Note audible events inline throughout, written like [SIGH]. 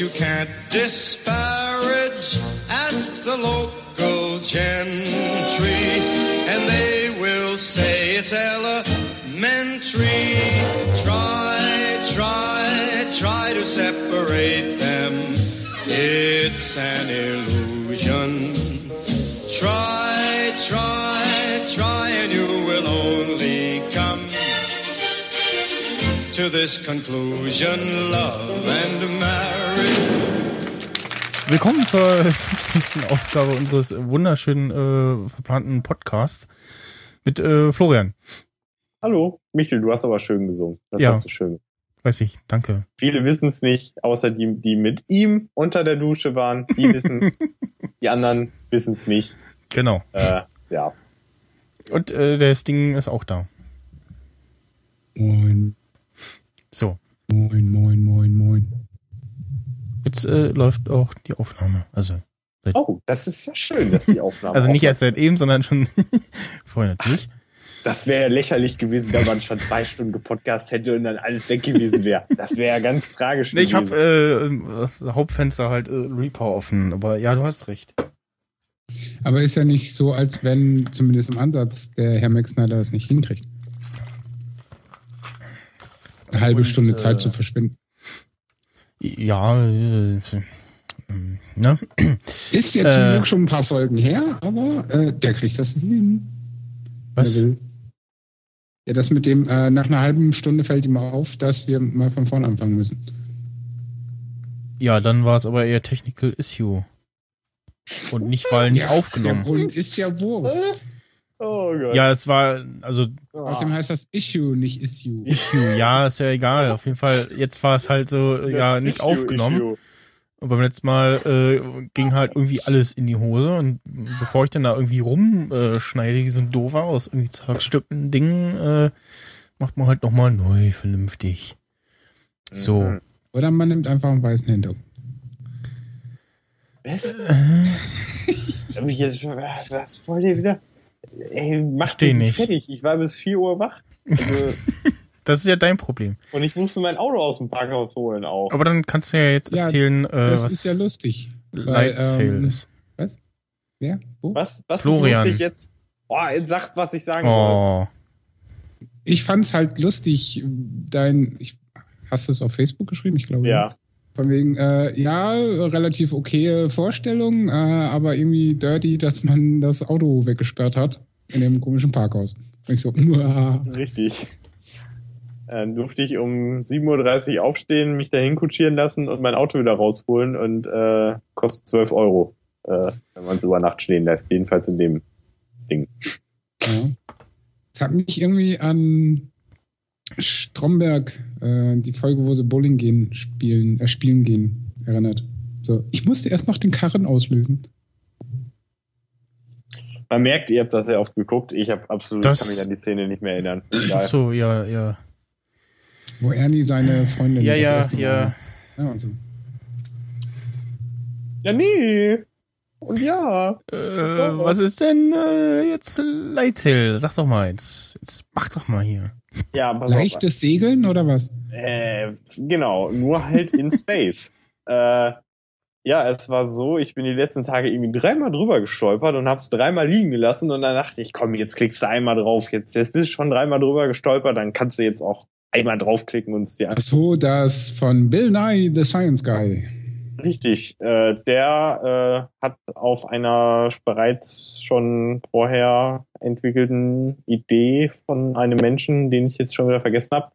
You can't disparage. Ask the local gentry, and they will say it's elementary. Try, try, try to separate them. It's an illusion. Try, try, try, and you will only to this conclusion love and marriage. Willkommen zur [LAUGHS] 50. Ausgabe unseres wunderschönen äh, verplanten Podcasts mit äh, Florian. Hallo, Michel, du hast aber schön gesungen. Das Ja. hast du schön. Weiß ich, danke. Viele wissen es nicht, außer die, die mit ihm unter der Dusche waren. Die wissen es. [LAUGHS] die anderen wissen es nicht. Genau. Äh, ja. Und äh, das Ding ist auch da. Moin, So, moin, moin, moin, moin. jetzt äh, läuft auch die Aufnahme. Also, Oh, das ist ja schön, dass die Aufnahme. [LAUGHS] also nicht erst seit eben, sondern schon [LAUGHS] vorher natürlich. Das wäre ja lächerlich gewesen, wenn man schon zwei Stunden gepodcast hätte und dann alles weg gewesen wäre. Das wäre ja ganz tragisch Nee, ich habe äh, das Hauptfenster halt äh, Reaper offen, aber ja, du hast recht. Aber ist ja nicht so, als wenn zumindest im Ansatz der Herr Max Snyder es nicht hinkriegt. Eine halbe Und, Stunde äh, Zeit zu verschwinden. Ja, äh, ne? Ist ja zum äh, Glück schon ein paar Folgen her, aber äh, der kriegt das hin. Was? Ja, das mit dem, äh, nach einer halben Stunde fällt ihm auf, dass wir mal von vorne anfangen müssen. Ja, dann war es aber eher Technical Issue. Und nicht, weil nicht Ja, aufgenommen. Der Grund ist ja Wurst. Oh Gott. Ja, es war, also Außerdem heißt das Issue, nicht Issue. Issue, ja, ist ja egal. Auf jeden Fall, jetzt war es halt so, Das ja, nicht Issue, aufgenommen. Issue. Und beim letzten Mal äh, ging halt irgendwie alles in die Hose. Und bevor ich dann da irgendwie rumschneide, wie so ein Doofer aus irgendwie zerstückten Dingen, äh, macht man halt nochmal neu, vernünftig. So. Mhm. Oder man nimmt einfach einen weißen Hintergrund. Was? Jetzt, was wollt ihr wieder? Ey, mach mich nicht. fertig. Ich war bis 4 Uhr wach. Also, [LAUGHS] Das ist ja dein Problem. und ich musste mein Auto aus dem Parkhaus holen auch. Aber dann kannst du ja jetzt Ja, erzählen, äh, Das was ist ja lustig. Light weil, ähm, ist. Wer? Wo? Was, was Florian. ist lustig jetzt? Oh, jetzt sagt, was ich sagen. Oh, Ich fand's halt lustig, dein, ich, hast du es auf Facebook geschrieben? Ich glaube. Ja. Von wegen, äh, ja, relativ okaye Vorstellung, äh, aber irgendwie dirty, dass man das Auto weggesperrt hat in dem komischen Parkhaus. Und ich so, muah. Richtig. Dann durfte ich um 7.30 Uhr aufstehen, mich dahin kutschieren lassen und mein Auto wieder rausholen und äh, kostet 12 Euro, äh, wenn man es über Nacht stehen lässt. Jedenfalls in dem Ding. ja. Es hat mich irgendwie an Stromberg, äh, die Folge, wo sie Bowling gehen, spielen, äh, spielen gehen, erinnert. So, ich musste erst noch den Karren auslösen. Man merkt, ihr habt das sehr oft geguckt. Ich habe absolut, Das- kann mich an die Szene nicht mehr erinnern. ach Egal. so, ja, ja. Wo Ernie seine Freundin Ja, das ja, erste Mal- ja. ja und so. Ja, nee. Und ja. Äh, was ist denn äh, jetzt Light Sale? Sag doch mal jetzt. Jetzt mach doch mal hier. Ja, pass auf. Leichtes Segeln oder was? Äh, genau, nur halt in [LAUGHS] Space. äh, ja, es war so, ich bin die letzten Tage irgendwie dreimal drüber gestolpert und hab's dreimal liegen gelassen und dann dachte ich, komm, jetzt klickst du einmal drauf, jetzt, jetzt bist du schon dreimal drüber gestolpert, dann kannst du jetzt auch einmal draufklicken und es dir Ach so, das von Bill Nye, The Science Guy. Richtig, äh, der äh, hat auf einer bereits schon vorher entwickelten Idee von einem Menschen, den ich jetzt schon wieder vergessen habe,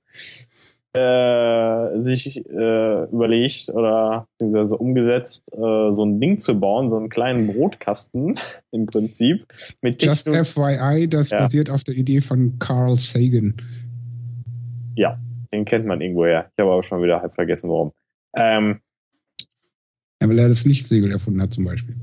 äh, sich äh, überlegt oder beziehungsweise umgesetzt, äh, so ein Ding zu bauen, so einen kleinen Brotkasten [LAUGHS] im Prinzip. Mit Just Techno- FYI, das Ja. basiert auf der Idee von Carl Sagan. den kennt man irgendwoher. Ich habe aber schon wieder halb vergessen, warum. Ähm, Ja, weil er das Lichtsegel erfunden hat, zum Beispiel.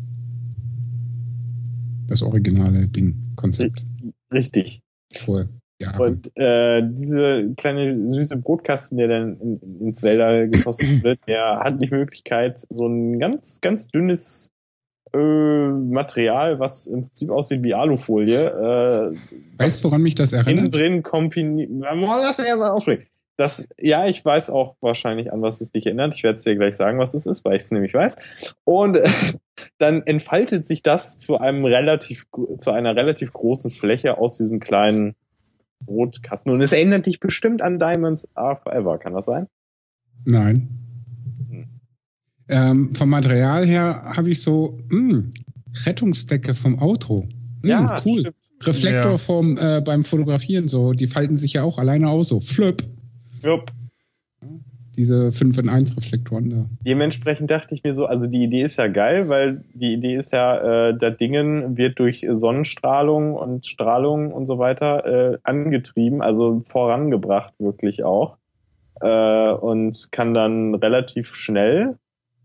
Das originale Ding, Konzept. richtig. Vor Jahren. Und äh, diese kleine süße Brotkasten, der dann in, in, ins Wälder geschossen [CLEARS THROAT] wird, der hat die Möglichkeit, so ein ganz, ganz dünnes äh, Material, was im Prinzip aussieht wie Alufolie, äh, weißt du, woran mich das innen erinnert? drin kombiniert. Lass mich erst mal aussprechen. Das, ja, ich weiß auch wahrscheinlich, an was es dich erinnert. Ich werde es dir gleich sagen, was es ist, weil ich es nämlich weiß. Und äh, [LAUGHS] dann entfaltet sich das zu einem relativ, zu einer relativ großen Fläche aus diesem kleinen Brotkasten. Und es erinnert dich bestimmt an Diamonds Are Forever. Kann das sein? Nein. Hm. Ähm, vom Material her habe ich so, mh, Rettungsdecke vom Auto. Mh, cool. stimmt. Reflektor Ja. vom, äh, beim Fotografieren, so, die falten sich ja auch alleine aus, so, flip. Jupp. Diese 5 in 1 Reflektoren da. Dementsprechend dachte ich mir so, also die Idee ist ja geil, weil die Idee ist ja, äh, das Dingen wird durch Sonnenstrahlung und Strahlung und so weiter äh, angetrieben, also vorangebracht wirklich auch. Äh, und kann dann relativ schnell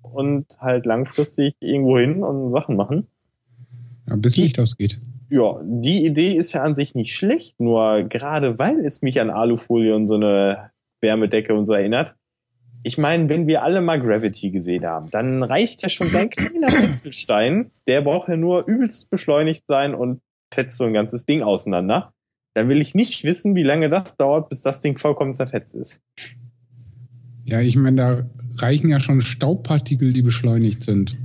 und halt langfristig irgendwo hin und Sachen machen. Ja, bis Licht ausgeht. Ja, die Idee ist ja an sich nicht schlecht, nur gerade weil es mich an Alufolie und so eine Wärmedecke und so erinnert. Ich meine, wenn wir alle mal Gravity gesehen haben, dann reicht ja schon sein kleiner Fetzelstein, der braucht ja nur übelst beschleunigt sein und fetzt so ein ganzes Ding auseinander. Dann will ich nicht wissen, wie lange das dauert, bis das Ding vollkommen zerfetzt ist. Ja, ich meine, da reichen ja schon Staubpartikel, die beschleunigt sind.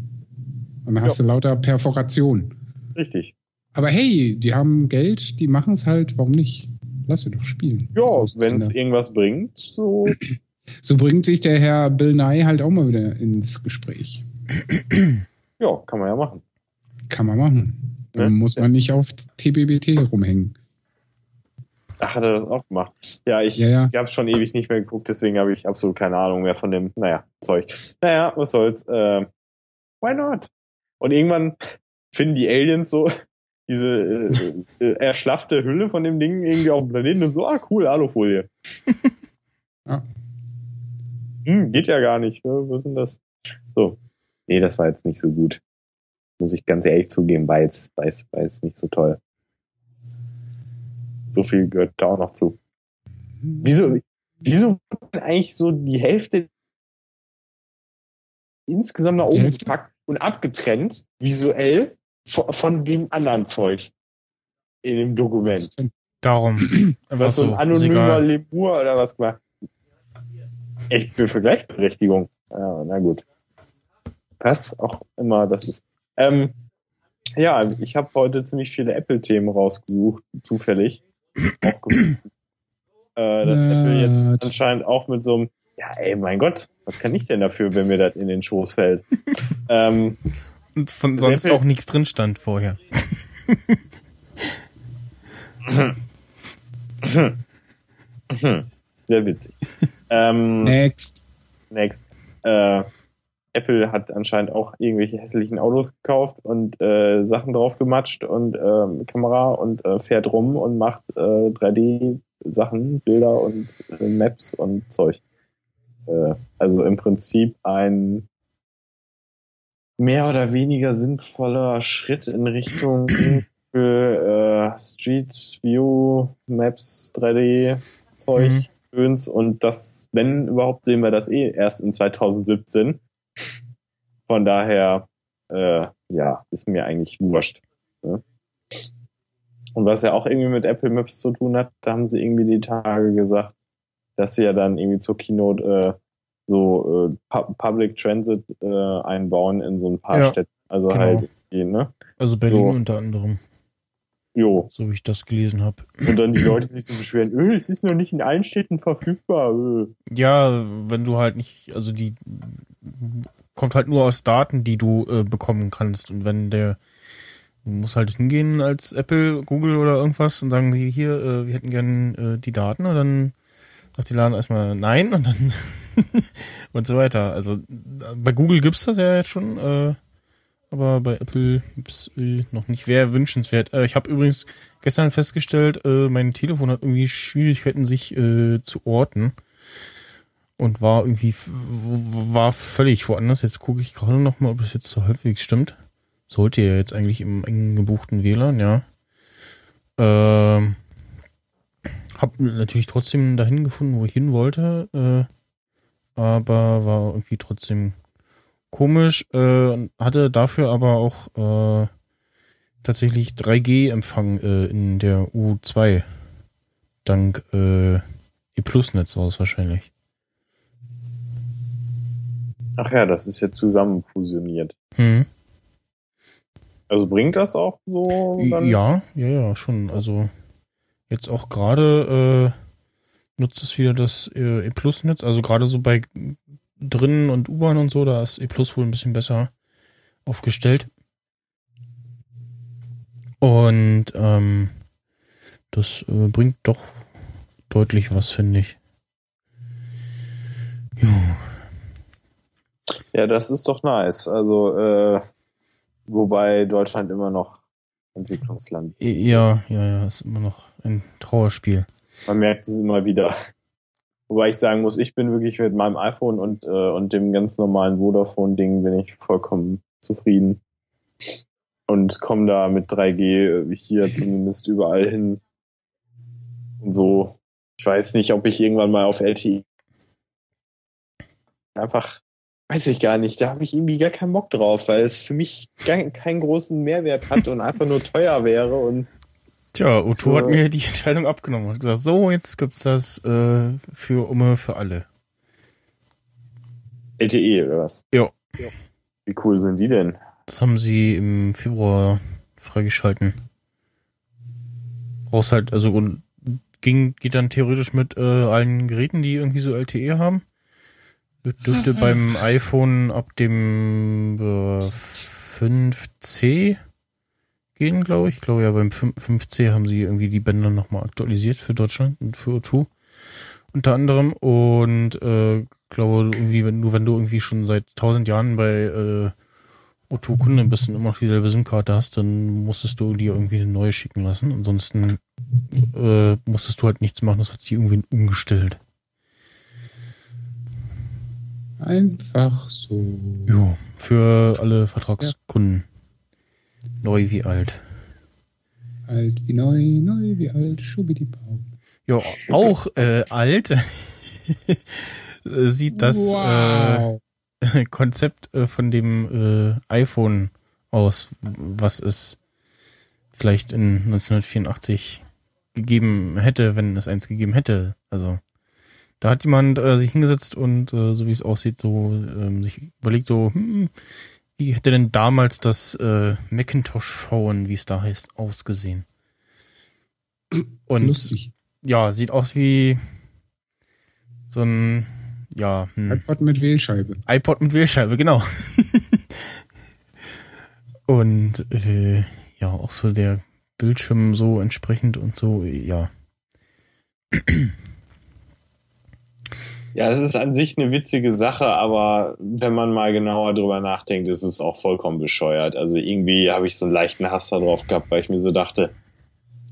Und dann hast du lauter Perforation. Richtig. Aber hey, die haben Geld, die machen es halt, warum nicht? Lass sie doch spielen. Ja, wenn es irgendwas bringt, so. [CLEARS THROAT] So bringt sich der Herr Bill Nye halt auch mal wieder ins Gespräch. [CLEARS THROAT] Ja, kann man ja machen. Kann man machen. Dann Ja, muss man nicht auf TBBT rumhängen. Ach, hat er das auch gemacht? Ja, ich Ja, ja. habe schon ewig nicht mehr geguckt, deswegen habe ich absolut keine Ahnung mehr von dem, naja, Zeug. Naja, was soll's. Äh, why not? Und irgendwann [LAUGHS] finden die Aliens so diese äh, äh, erschlaffte Hülle von dem Ding irgendwie auf dem Planeten und so, ah cool, Alufolie. Ja. Hm, geht ja gar nicht. Ne? Was ist denn das? So. Nee, das war jetzt nicht so gut. Muss ich ganz ehrlich zugeben, war jetzt, war jetzt, war jetzt nicht so toll. So viel gehört da auch noch zu. Wieso, wieso eigentlich so die Hälfte insgesamt nach oben gepackt und abgetrennt, visuell, von, von dem anderen Zeug in dem Dokument? Darum. [CLEARS THROAT] Was so ein anonymer. Lemur oder was gemacht? Ich bin für Gleichberechtigung. Ja, na gut. Was auch immer das ist. Ähm, ja, ich habe heute ziemlich viele Apple-Themen rausgesucht, zufällig. Äh, dass Apple jetzt anscheinend auch mit so einem, ja, ey, mein Gott, was kann ich denn dafür, wenn mir das in den Schoß fällt? [LAUGHS] ähm, von Sehr sonst viel- auch nichts drin stand vorher. sehr witzig. ähm, Next. Next. Äh, Apple hat anscheinend auch irgendwelche hässlichen Autos gekauft und äh, Sachen drauf gematscht und ähm, Kamera und äh, fährt rum und macht äh, 3D-Sachen, Bilder und äh, Maps und Zeug. Äh, also im Prinzip ein mehr oder weniger sinnvoller Schritt in Richtung [CLEARS THROAT] für äh, Street View Maps 3D Zeug. Mhm. Und das, wenn überhaupt, sehen wir das eh erst in 2017. Von daher, äh, ja, ist mir eigentlich wurscht. Ne? Und was ja auch irgendwie mit Apple Maps zu tun hat, da haben sie irgendwie die Tage gesagt, dass sie ja dann irgendwie zur Keynote äh, so äh, Pu Public Transit äh, einbauen in so ein paar Ja, Städten. Also genau. halt, ne? Also Berlin So. unter anderem, Jo. so wie ich das gelesen habe. Und dann die Leute sich so beschweren, öh, es ist noch nicht in allen Städten verfügbar. Öh. Ja, wenn du halt nicht, also die kommt halt nur aus Daten, die du äh, bekommen kannst. Und wenn der, du musst halt hingehen als Apple, Google oder irgendwas und sagen, hier, äh, wir hätten gern die Daten und dann Sagt die Laden erstmal nein und dann [LAUGHS] und so weiter. Also bei Google gibt's das ja jetzt schon, äh, aber bei Apple gibt's äh, noch nicht. Wäre wünschenswert. Äh, ich habe übrigens gestern festgestellt, äh, mein Telefon hat irgendwie Schwierigkeiten, sich äh, zu orten. Und war irgendwie, war völlig woanders. Jetzt gucke ich gerade noch mal, ob das jetzt so halbwegs stimmt. Sollte ja jetzt eigentlich im eng gebuchten WLAN, ja. Ähm, hab natürlich trotzdem dahin gefunden, wo ich hin wollte, äh, aber war irgendwie trotzdem komisch, äh, hatte dafür aber auch äh, tatsächlich 3G-Empfang äh, in der U2 dank äh, E-Plus-Netz aus wahrscheinlich. Ach ja, das ist jetzt zusammen fusioniert. Hm. Also bringt das auch so dann? Ja, ja, ja, schon. Also jetzt auch gerade äh, nutzt es wieder das äh, E-Plus-Netz. Also gerade so bei drinnen und U-Bahn und so, da ist E-Plus wohl ein bisschen besser aufgestellt. Und ähm, das äh, bringt doch deutlich was, finde ich. Jo. Ja, das ist doch nice. Also, äh, wobei Deutschland immer noch Entwicklungsland ist. Ja, ja, ja, ist immer noch ein Trauerspiel. Man merkt es immer wieder. Wobei ich sagen muss, ich bin wirklich mit meinem iPhone und, äh, und dem ganz normalen Vodafone-Ding bin ich vollkommen zufrieden. Und komme da mit 3G hier [LAUGHS] zumindest überall hin. Und so. Ich weiß nicht, ob ich irgendwann mal auf LTE einfach, weiß ich gar nicht, da habe ich irgendwie gar keinen Bock drauf, weil es für mich gar keinen großen Mehrwert hat und einfach nur teuer wäre und Tja, Otto So. hat mir die [LAUGHS] Entscheidung abgenommen und hat gesagt, so, jetzt gibt's das äh, für Umme für alle. LTE oder was? Ja. Wie cool sind die denn? Das haben sie im Februar freigeschalten. Brauchst halt, also und ging, geht dann theoretisch mit äh, allen Geräten, die irgendwie so LTE haben. Dür- Dürfte [LAUGHS] beim iPhone ab dem äh, 5C gehen, glaube ich. Ich glaube ja, beim 5, 5C haben sie irgendwie die Bänder nochmal aktualisiert für Deutschland und für O2 unter anderem. Und äh, glaube, irgendwie, wenn du, wenn du irgendwie schon seit tausend Jahren bei äh, O2-Kunde bist und immer noch dieselbe SIM-Karte hast, dann musstest du dir irgendwie eine neue schicken lassen. Ansonsten äh, musstest du halt nichts machen, das hat sich irgendwie umgestellt. Einfach so. Jo, für alle Vertragskunden. Neu wie alt. Alt wie neu, neu wie alt, schubidi-bau. Ja, auch äh, alt [LAUGHS] sieht das wow. äh, [LAUGHS] Konzept äh, von dem äh, iPhone aus, was es vielleicht in 1984 gegeben hätte, wenn es eins gegeben hätte. Also da hat jemand äh, sich hingesetzt und äh, so wie es aussieht, so ähm, sich überlegt, so hm, wie hätte denn damals das äh, Macintosh Phone, wie es da heißt, ausgesehen? Und Lustig. ja, sieht aus wie so ein ja, hm, iPod mit Wählscheibe. iPod mit Wählscheibe, genau. [LAUGHS] und äh, ja, auch so der Bildschirm so entsprechend und so, ja. Ja, es ist an sich eine witzige Sache, aber wenn man mal genauer drüber nachdenkt, ist es auch vollkommen bescheuert. Also irgendwie habe ich so einen leichten Hass darauf gehabt, weil ich mir so dachte,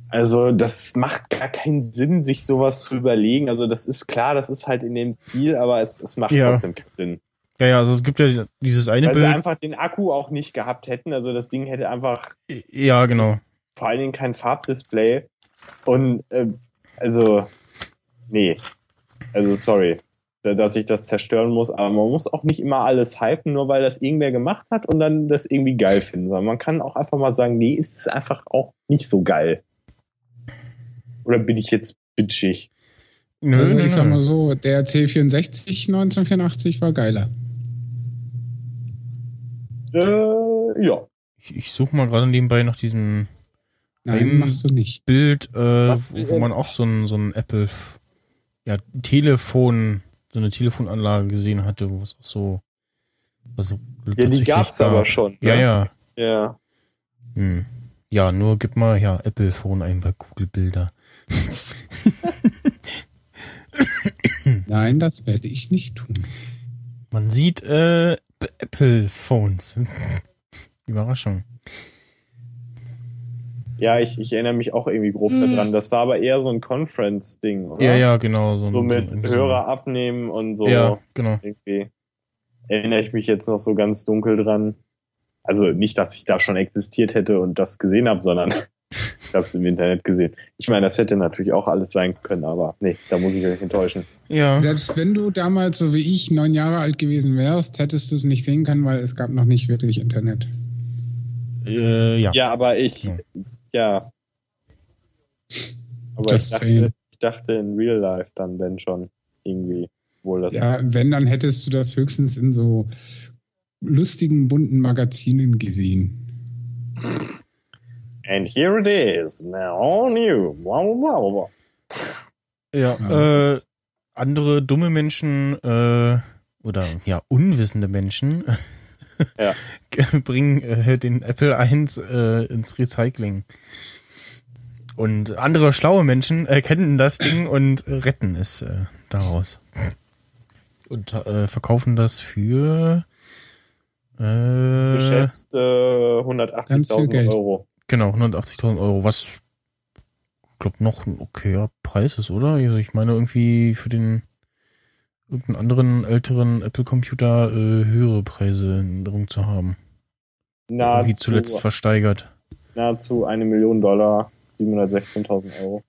also das macht gar keinen Sinn, sich sowas zu überlegen. Also das ist klar, das ist halt in dem Stil, aber es, es macht Ja. trotzdem keinen Sinn. Ja, ja, also es gibt ja dieses eine Weil sie Bild. einfach den Akku auch nicht gehabt hätten. Also das Ding hätte einfach Ja, genau. vor allen Dingen kein Farbdisplay. Und äh, also, nee. Also sorry, dass ich das zerstören muss. Aber man muss auch nicht immer alles hypen, nur weil das irgendwer gemacht hat und dann das irgendwie geil finden. Weil man kann auch einfach mal sagen, nee, ist es einfach auch nicht so geil. Oder bin ich jetzt bitchig? Nö, Also nö, ich sag mal so, der C64 1984 war geiler. Äh, ja. Ich, ich suche mal gerade nebenbei nach diesem Nein, machst du nicht. Bild, äh, Was wo, wo man auch so ein, so ein Apple, ja, Telefon, so eine Telefonanlage gesehen hatte, wo es auch so, also Ja, die gab's gab. aber schon. Ja, ne? ja. Ja. Hm. Ja, nur gib mal ja Apple Phone ein bei Google Bilder. [LAUGHS] Nein, das werde ich nicht tun. Man sieht äh, Apple Phones. [LAUGHS] Überraschung. Ja, ich, ich erinnere mich auch irgendwie grob daran. Das war aber eher so ein Conference-Ding, oder? Ja, ja, genau. So, So ein- mit so, Hörer abnehmen und so. Ja, genau. Irgendwie erinnere ich mich jetzt noch so ganz dunkel dran. Also nicht, dass ich da schon existiert hätte und das gesehen habe, sondern [LAUGHS] ich habe es im Internet gesehen. Ich meine, das hätte natürlich auch alles sein können, aber nee, da muss ich euch enttäuschen. Ja. Selbst wenn du damals, so wie ich, neun Jahre alt gewesen wärst, hättest du es nicht sehen können, weil es gab noch nicht wirklich Internet. Äh, ja. Ja, aber ich, Ja. Ja. Aber ich dachte, ich dachte in Real Life dann, wenn schon irgendwie wohl das. Ja, wenn, dann hättest du das höchstens in so lustigen, bunten Magazinen gesehen. And here it is, now on you. Wow, wow, wow. Ja, Ja. äh, andere dumme Menschen äh, oder ja, unwissende Menschen [LAUGHS] Ja. [LAUGHS] bringen äh, den Apple 1 äh, ins Recycling. Und andere schlaue Menschen erkennen das Ding und retten es äh, daraus. Und äh, verkaufen das für äh, Geschätzt äh, Ganz viel 180.000 Geld. Euro. Genau, 180.000 Euro, was ich glaube noch ein okayer Preis ist, oder? Also ich meine irgendwie für den irgendeinen anderen älteren Apple-Computer äh, höhere Preise in Erinnerung zu haben. Nahezu, zuletzt versteigert. nahezu eine Million Dollar, 716.000 Euro.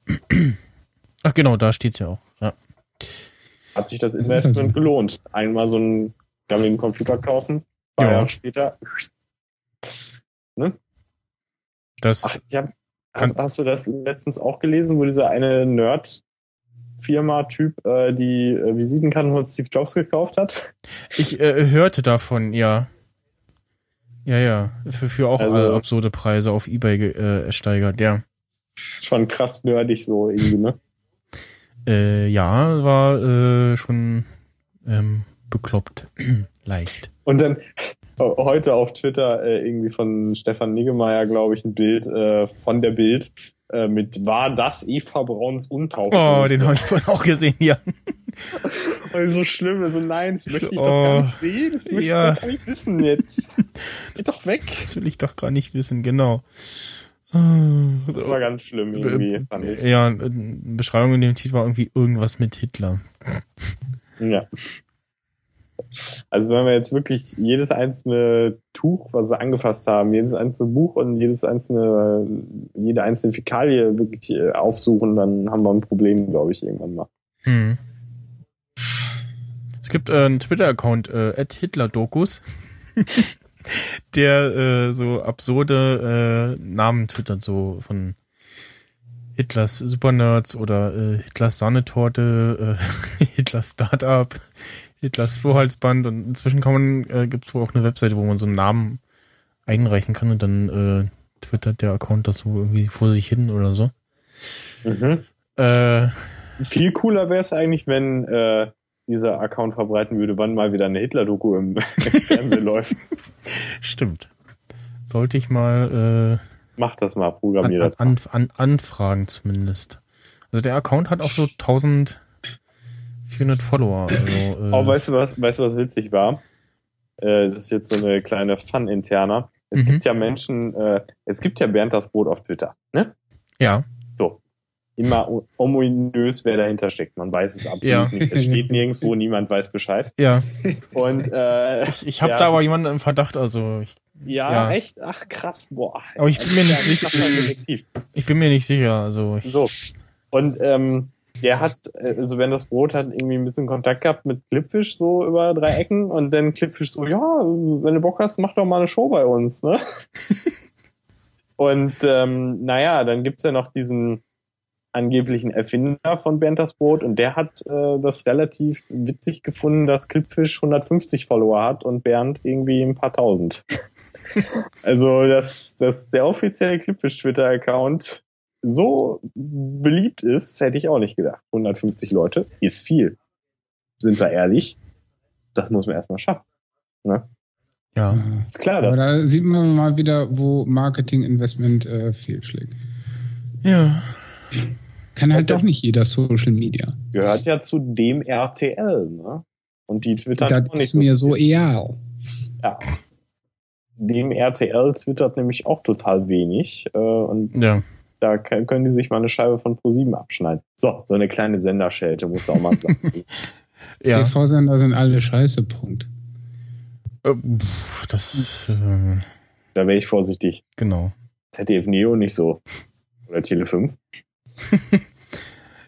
Ach genau, da steht's ja auch. Ja. Hat sich das Investment also- gelohnt. Einmal so einen gammelnden Computer kaufen, zwei Ja. Jahre später. Das, Ach, ich hab, hast, hast du das letztens auch gelesen, wo dieser eine Nerd-Firma-Typ äh, die äh, Visitenkarten von Steve Jobs gekauft hat? ich äh, hörte davon, ja. Ja, ja. Für, für auch Also- äh, absurde Preise auf Ebay äh, ersteigert, ja. Schon krass nerdig so irgendwie, ne? Äh, ja, war äh, schon ähm, bekloppt. [CLEARS THROAT] Leicht. Und dann [LAUGHS] heute auf Twitter äh, irgendwie von Stefan Niggemeier, glaube ich, ein Bild äh, von der Bild äh, mit War das Eva Brauns Untauch? Oh, den habe ich vorhin auch gesehen, ja. [LAUGHS] Und so schlimm, also nein, das möchte ich Oh. doch gar nicht sehen, das möchte Ja. ich doch gar nicht wissen jetzt. [LAUGHS] Geht doch weg. Das will ich doch gar nicht wissen, genau. Das war ganz schlimm Äh, irgendwie, fand ich. Ja, Beschreibung in dem Titel war irgendwie irgendwas mit Hitler. Ja. Also wenn wir jetzt wirklich jedes einzelne Tuch, was sie angefasst haben, jedes einzelne Buch und jedes einzelne, jede einzelne Fäkalie wirklich äh, aufsuchen, dann haben wir ein Problem, glaube ich, irgendwann mal. Hm. Es gibt äh, einen Twitter-Account, äh, @hitlerdokus, [LAUGHS] der äh, so absurde äh, Namen twittert, so von Hitlers Supernerds oder äh, Hitlers Sahnetorte, äh, [LAUGHS] Hitlers Startup, Hitlers Flohhalsband und inzwischen kann man, äh, gibt es wohl auch eine Webseite, wo man so einen Namen einreichen kann und dann äh, twittert der Account das so irgendwie vor sich hin oder so. Mhm. Äh, Viel cooler wäre es eigentlich, wenn äh, dieser Account verbreiten würde, wann mal wieder eine Hitler-Doku im, [LAUGHS] Fernsehen läuft. Stimmt. Sollte ich mal Mach das mal, äh, an, programmier an, das mal. an, an, anfragen zumindest. Also der Account hat auch so 1400 Follower. Also, [LAUGHS] äh, Oh, weißt du was, weißt du, was witzig war? Äh, das ist jetzt so eine kleine Fun-Interner. Es Mhm. gibt ja Menschen, äh, es gibt ja Bernd das Brot auf Twitter, ne? ja, So. Immer ominös, wer dahinter steckt. Man weiß es absolut Ja. nicht. Es steht nirgendwo, niemand weiß Bescheid. ja. Und äh, Ich, ich habe ja, da aber jemanden im Verdacht. Also ich, Ja, ja. echt? Ach krass, boah. Aber ich bin mir nicht sicher- ich bin mir nicht sicher. Also So. Und ähm, der hat, äh, also wenn das Brot hat irgendwie ein bisschen Kontakt gehabt mit Clipfish so über drei Ecken und dann Clipfish so, ja, wenn du Bock hast, mach doch mal eine Show bei uns, ne? [LAUGHS] und ähm, naja, dann gibt's ja noch diesen angeblichen Erfinder von Bernd das Brot und der hat äh, das relativ witzig gefunden, dass Clipfish 150 Follower hat und Bernd irgendwie ein paar tausend. [LAUGHS] also, dass, dass der offizielle Clipfish Twitter-Account so beliebt ist, hätte ich auch nicht gedacht. 150 Leute ist viel. Sind wir ehrlich? Das muss man erstmal schaffen. ja. Ja. Ist klar, Aber dass da sieht man mal wieder, wo Marketing-Investment äh, fehlschlägt. Ja. Kann halt doch nicht jeder Social Media. Gehört ja zu dem RTL, ne? Und die twittern Das auch nicht ist mir so egal. Ja. Dem RTL twittert nämlich auch total wenig. Äh, und Ja. Da können die sich mal eine Scheibe von Pro7 abschneiden. So, so eine kleine Senderschelte, muss auch mal sagen. [LAUGHS] Ja. TV-Sender sind alle scheiße, Punkt. Äh, pff, das, äh, da wäre ich vorsichtig. genau. ZDF Neo nicht so. Oder Tele 5. [LAUGHS]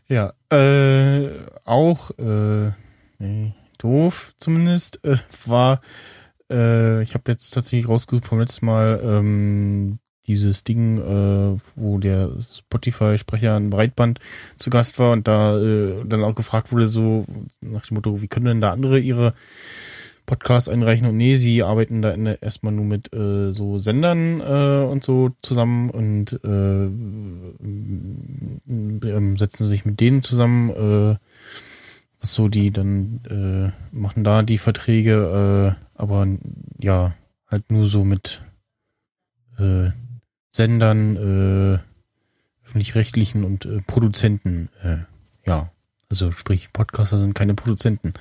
Ja, äh, auch, äh, nee, doof zumindest, äh, war, äh, ich habe jetzt tatsächlich rausgesucht vom letzten Mal, ähm, dieses Ding, äh, wo der Spotify-Sprecher in Breitband zu Gast war und da äh, dann auch gefragt wurde, so nach dem Motto, wie können denn da andere ihre Podcasts einreichen? Und nee, sie arbeiten da erstmal nur mit äh, so Sendern äh, und so zusammen und äh, ähm, setzen sich mit denen zusammen, äh, so die dann machen da die Verträge, aber ja, halt nur so mit äh, Sendern, äh, öffentlich-rechtlichen und äh, Produzenten, äh, ja, also sprich Podcaster sind keine Produzenten.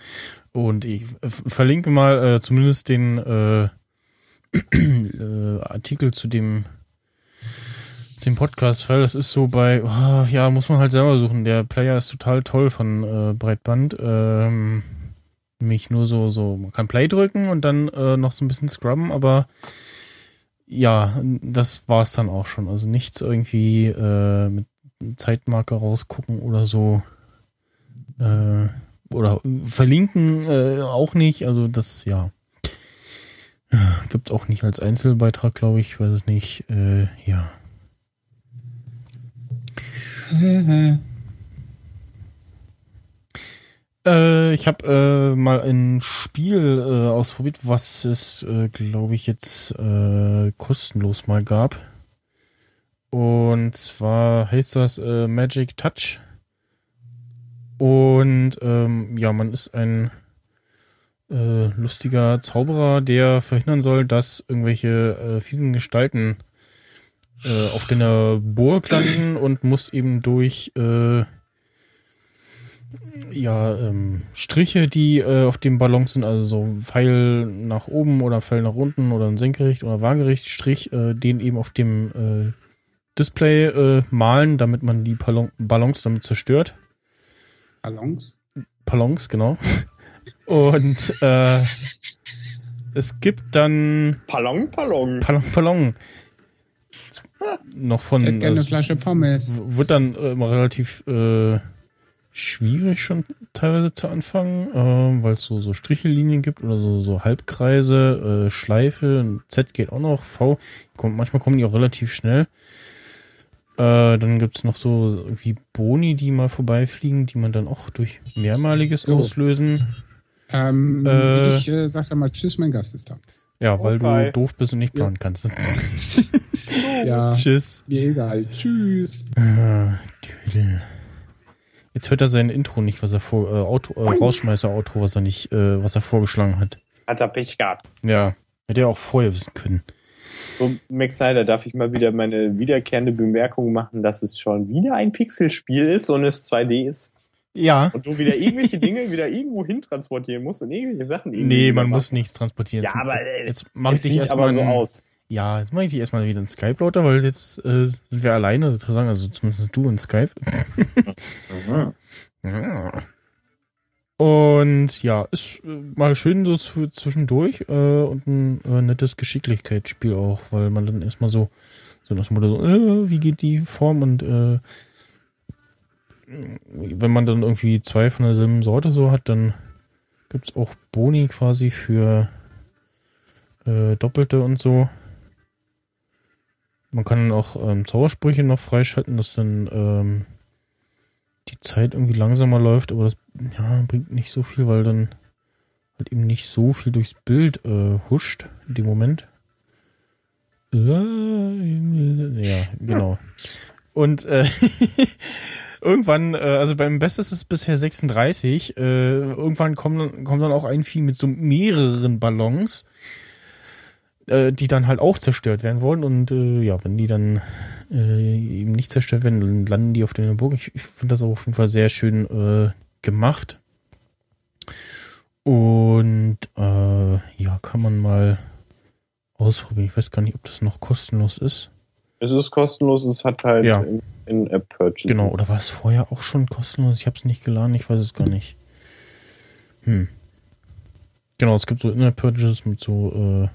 Und ich verlinke mal äh, zumindest den äh, [CLEARS THROAT] äh, Artikel zu dem dem Podcast, weil das ist so bei, oh, ja, muss man halt selber suchen. Der Player ist total toll von äh, Breitband. Ähm, nämlich nur so, so, man kann Play drücken und dann äh, noch so ein bisschen scrubben, aber ja, das war's dann auch schon. Also nichts irgendwie äh, mit Zeitmarker rausgucken oder so. Äh, oder verlinken äh, auch nicht. Also das, ja. Gibt auch nicht als Einzelbeitrag, glaube ich. Weiß es nicht. Äh, ja. Äh, ich habe äh, mal ein Spiel äh, ausprobiert, was es, äh, glaube ich, jetzt äh, kostenlos mal gab. Und zwar heißt das äh, Magic Touch. Und ähm, ja, man ist ein lustiger Zauberer, der verhindern soll, dass irgendwelche fiesen Gestalten auf deiner Burg landen und muss eben durch äh, ja, ähm, Striche, die äh, auf dem Ballon sind, also so Pfeil nach oben oder Pfeil nach unten oder ein Senkrecht oder waagerecht Strich, äh, den eben auf dem äh, Display äh, malen, damit man die Ballon Ballons damit zerstört. Ballons? Ballons, genau. [LAUGHS] Und äh, es gibt dann Pallong, Pallong. Ballon, Ballon. Noch von. Ich hätte gerne eine also, Flasche Pommes. wird dann äh, immer relativ äh, schwierig schon teilweise zu anfangen, äh, weil es so, so Strichellinien gibt oder so, so Halbkreise, äh, Schleife, Z geht auch noch, V. Kommt, manchmal kommen die auch relativ schnell. Äh, dann gibt's noch so wie Boni, die mal vorbeifliegen, die man dann auch durch mehrmaliges So. auslösen. Ähm, Äh. ich äh, sag dann mal Tschüss, mein Gast ist da. Ja, weil Okay. du doof bist und nicht Ja. planen kannst. [LAUGHS] [LAUGHS] Ja, Tschüss. mir egal. Tschüss. Ah. Jetzt hört er sein Intro nicht, was er vor, äh, Auto, äh, Rausschmeißer-Outro, was er nicht, äh, was er vorgeschlagen hat. Hat er Pech gehabt. Ja, hätte er auch vorher wissen können. So, Max Snyder, darf ich mal wieder meine wiederkehrende Bemerkung machen, dass es schon wieder ein Pixelspiel ist und es 2D ist? Ja. Und du wieder irgendwelche Dinge wieder irgendwo hin transportieren musst und irgendwelche Sachen irgendwie Nee, man muss nichts transportieren. Ja, Jetzt- aber äh, jetzt mach es dich sieht aber so aus. Ja, jetzt mache ich dich erstmal wieder in Skype lauter, weil jetzt äh, sind wir alleine sozusagen, also zumindest du in Skype. [LAUGHS] Und ja, ist äh, mal schön so zw- zwischendurch äh, und ein äh, nettes Geschicklichkeitsspiel auch, weil man dann erstmal so, so nach dem Motto so, äh, wie geht die Form und äh, wenn man dann irgendwie zwei von derselben Sorte so hat, dann gibt's auch Boni quasi für äh, Doppelte und so. Man kann auch ähm, Zaubersprüche noch freischalten, dass dann ähm, die Zeit irgendwie langsamer läuft, aber das ja, bringt nicht so viel, weil dann halt eben nicht so viel durchs Bild äh, huscht in dem Moment. Ja, genau. Und äh, [LAUGHS] irgendwann, äh, also beim Best ist es bisher 36, äh, irgendwann kommt, kommt dann auch ein Vieh mit so mehreren Ballons, äh, die dann halt auch zerstört werden wollen. Und äh, ja, wenn die dann äh, eben nicht zerstört werden, dann landen die auf der Burg. Ich, ich finde das auch auf jeden Fall sehr schön äh, gemacht. Und äh, ja, kann man mal ausprobieren. Ich weiß gar nicht, ob das noch kostenlos ist. Es ist kostenlos, es hat halt Ja. in, in App Purchase. Genau, oder war es vorher auch schon kostenlos? Ich habe es nicht geladen, ich weiß es gar nicht. Hm. Genau, es gibt so In-App-Purchases mit so äh,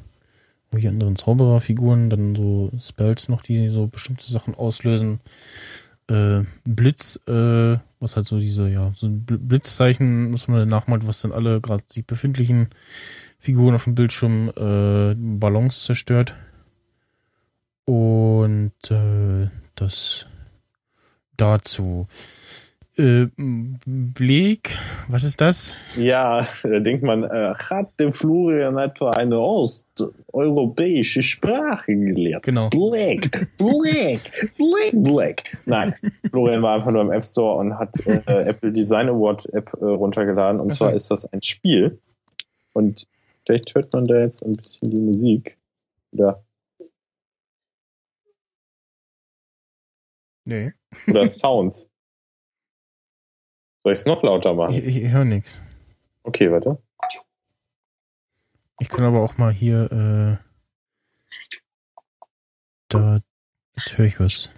irgendwie anderen Zaubererfiguren, dann so Spells noch, die so bestimmte Sachen auslösen. Äh, Blitz, äh, was halt so diese, ja, so ein Bl- Blitzzeichen, muss man nachmalt, was dann alle gerade sich befindlichen Figuren auf dem Bildschirm äh, Ballons zerstört. Und äh, das dazu. Äh, Blick, was ist das? Ja, [LAUGHS] da denkt man, äh, hat der Florian etwa eine osteuropäische Sprache gelernt? Genau. Black, Black, Black, Black. Nein, [LAUGHS] Florian war einfach nur im App Store und hat äh, Apple Design Award App äh, runtergeladen. Und Ach so. zwar ist das ein Spiel. Und vielleicht hört man da jetzt ein bisschen die Musik. Oder, Nee. oder Sounds. Soll ich es noch lauter machen? Ich, ich höre nichts. Okay, warte. Ich kann aber auch mal hier, äh, da, jetzt höre ich was.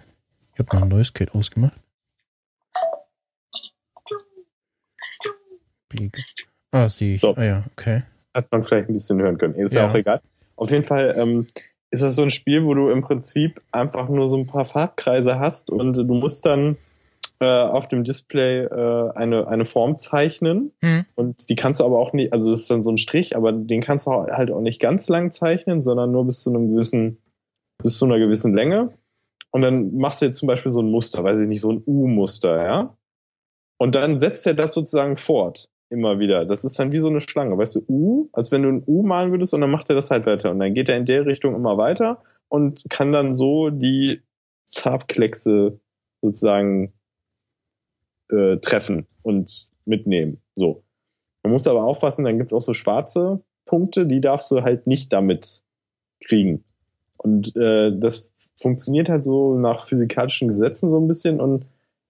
Ich habe mal ein neues Gate ausgemacht. Ah, sehe ich. So. Ah ja, okay. hat man vielleicht ein bisschen hören können. Ist ja, Ja. auch egal. Auf jeden Fall ähm, ist das so ein Spiel, wo du im Prinzip einfach nur so ein paar Farbkreise hast und du musst dann äh, auf dem Display äh, eine, eine Form zeichnen Hm. und die kannst du aber auch nicht, also es ist dann so ein Strich, aber den kannst du halt auch nicht ganz lang zeichnen, sondern nur bis zu einem gewissen, bis zu einer gewissen Länge. Und dann machst du jetzt zum Beispiel so ein Muster, weiß ich nicht, so ein U-Muster, ja. Und dann setzt er das sozusagen fort. Immer wieder. Das ist dann wie so eine Schlange. Weißt du, U, als wenn du ein U malen würdest und dann macht er das halt weiter. Und dann geht er in der Richtung immer weiter und kann dann so die Farbkleckse sozusagen äh, treffen und mitnehmen. So. Man muss aber aufpassen, dann gibt's auch so schwarze Punkte, die darfst du halt nicht damit kriegen. Und äh, das funktioniert halt so nach physikalischen Gesetzen so ein bisschen und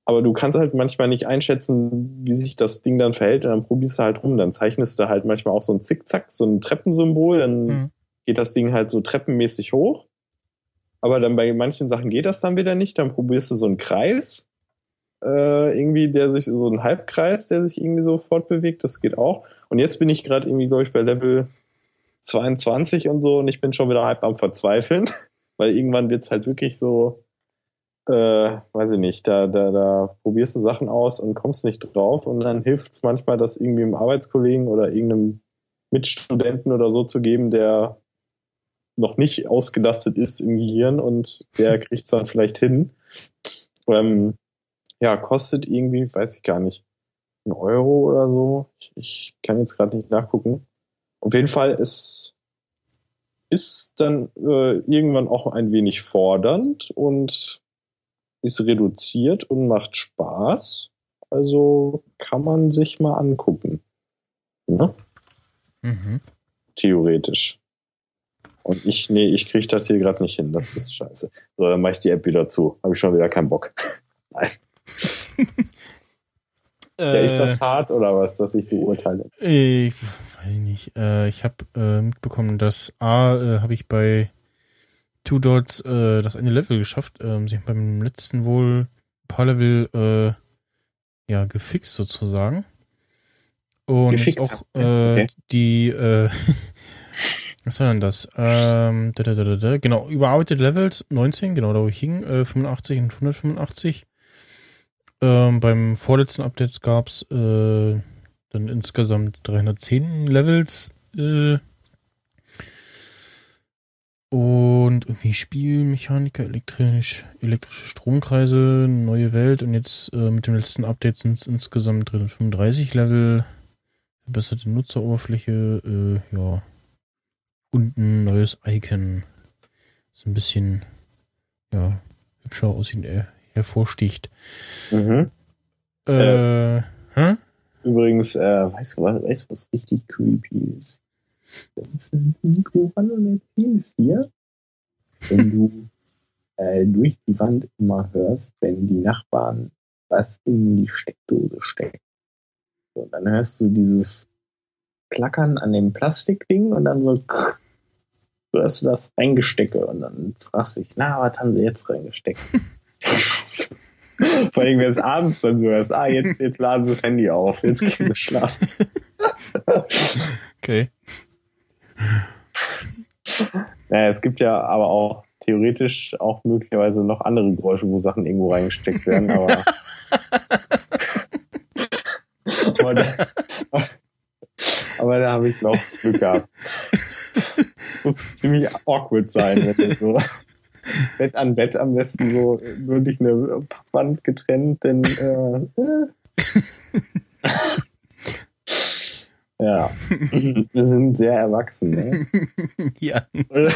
aber du kannst halt manchmal nicht einschätzen, wie sich das Ding dann verhält und dann probierst du halt rum. Dann zeichnest du halt manchmal auch so ein Zickzack, so ein Treppensymbol, dann Mhm. geht das Ding halt so treppenmäßig hoch. Aber dann bei manchen Sachen geht das dann wieder nicht. Dann probierst du so einen Kreis, äh, irgendwie, der sich, so ein Halbkreis, der sich irgendwie so fortbewegt. Das geht auch. Und jetzt bin ich gerade irgendwie, glaube ich, bei Level 22 und so und ich bin schon wieder halb am Verzweifeln, [LAUGHS] weil irgendwann wird's halt wirklich so, äh, weiß ich nicht, da, da, da probierst du Sachen aus und kommst nicht drauf und dann hilft's manchmal, das irgendwie einem Arbeitskollegen oder irgendeinem Mitstudenten oder so zu geben, der noch nicht ausgelastet ist im Gehirn und der [LAUGHS] kriegt's dann vielleicht hin. Ähm, ja, kostet irgendwie, weiß ich gar nicht, ein Euro oder so. Ich, ich kann jetzt gerade nicht nachgucken. Auf jeden Fall ist ist dann äh, irgendwann auch ein wenig fordernd und ist reduziert und macht Spaß. Also kann man sich mal angucken. Ne? Mhm. Theoretisch. Und ich, nee, ich krieg das hier gerade nicht hin. Das ist scheiße. So, dann mache ich die App wieder zu. Habe ich schon wieder keinen Bock. [LAUGHS] Nein. [LAUGHS] Ja, ist das hart oder was, dass ich so urteile? Äh, Ich weiß nicht. Äh, ich habe äh, mitbekommen, dass A, äh, habe ich bei Two Dots äh, das eine Level geschafft. Ähm, sie haben beim letzten wohl ein paar Level äh, ja gefixt sozusagen. Und Gefickt auch äh, okay. die äh, [LAUGHS] was war denn das? Ähm, da, da, da. Genau, überarbeitete Levels 19, genau da wo ich hing, äh, 85 und 185. Ähm, beim vorletzten Update gab's äh, dann insgesamt 310 Levels. Äh, und irgendwie Spielmechaniker, elektrisch, elektrische Stromkreise, neue Welt und jetzt äh, mit dem letzten Update sind es insgesamt 335 Level, verbesserte Nutzeroberfläche, äh, ja, und ein neues Icon. So ein bisschen, ja, hübscher aussieht, äh, hervorsticht. Mhm. Äh, hä? Übrigens, äh, weißt du was, weißt du, was richtig creepy ist? Wenn es ein Mikro ran und erzähl es dir, wenn du [LAUGHS] äh, durch die Wand immer hörst, wenn die Nachbarn was in die Steckdose stecken. So, dann hörst du dieses Klackern an dem Plastikding und dann so du hörst du das Reingestecke und dann fragst du dich, na, was haben sie jetzt reingesteckt? [LAUGHS] [LAUGHS] Vor allem, wenn es abends dann so ist, ah, jetzt, jetzt laden sie das Handy auf, jetzt gehen wir schlafen. Okay. Naja, es gibt ja aber auch theoretisch auch möglicherweise noch andere Geräusche, wo Sachen irgendwo reingesteckt werden, aber. [LAUGHS] aber da, da habe ich noch Glück gehabt. Muss ziemlich awkward sein, wenn du so [LAUGHS] Bett an Bett am besten so nur durch eine Wand getrennt, denn äh, äh. ja, wir sind sehr erwachsen. Ne? [LAUGHS] ja. [LAUGHS]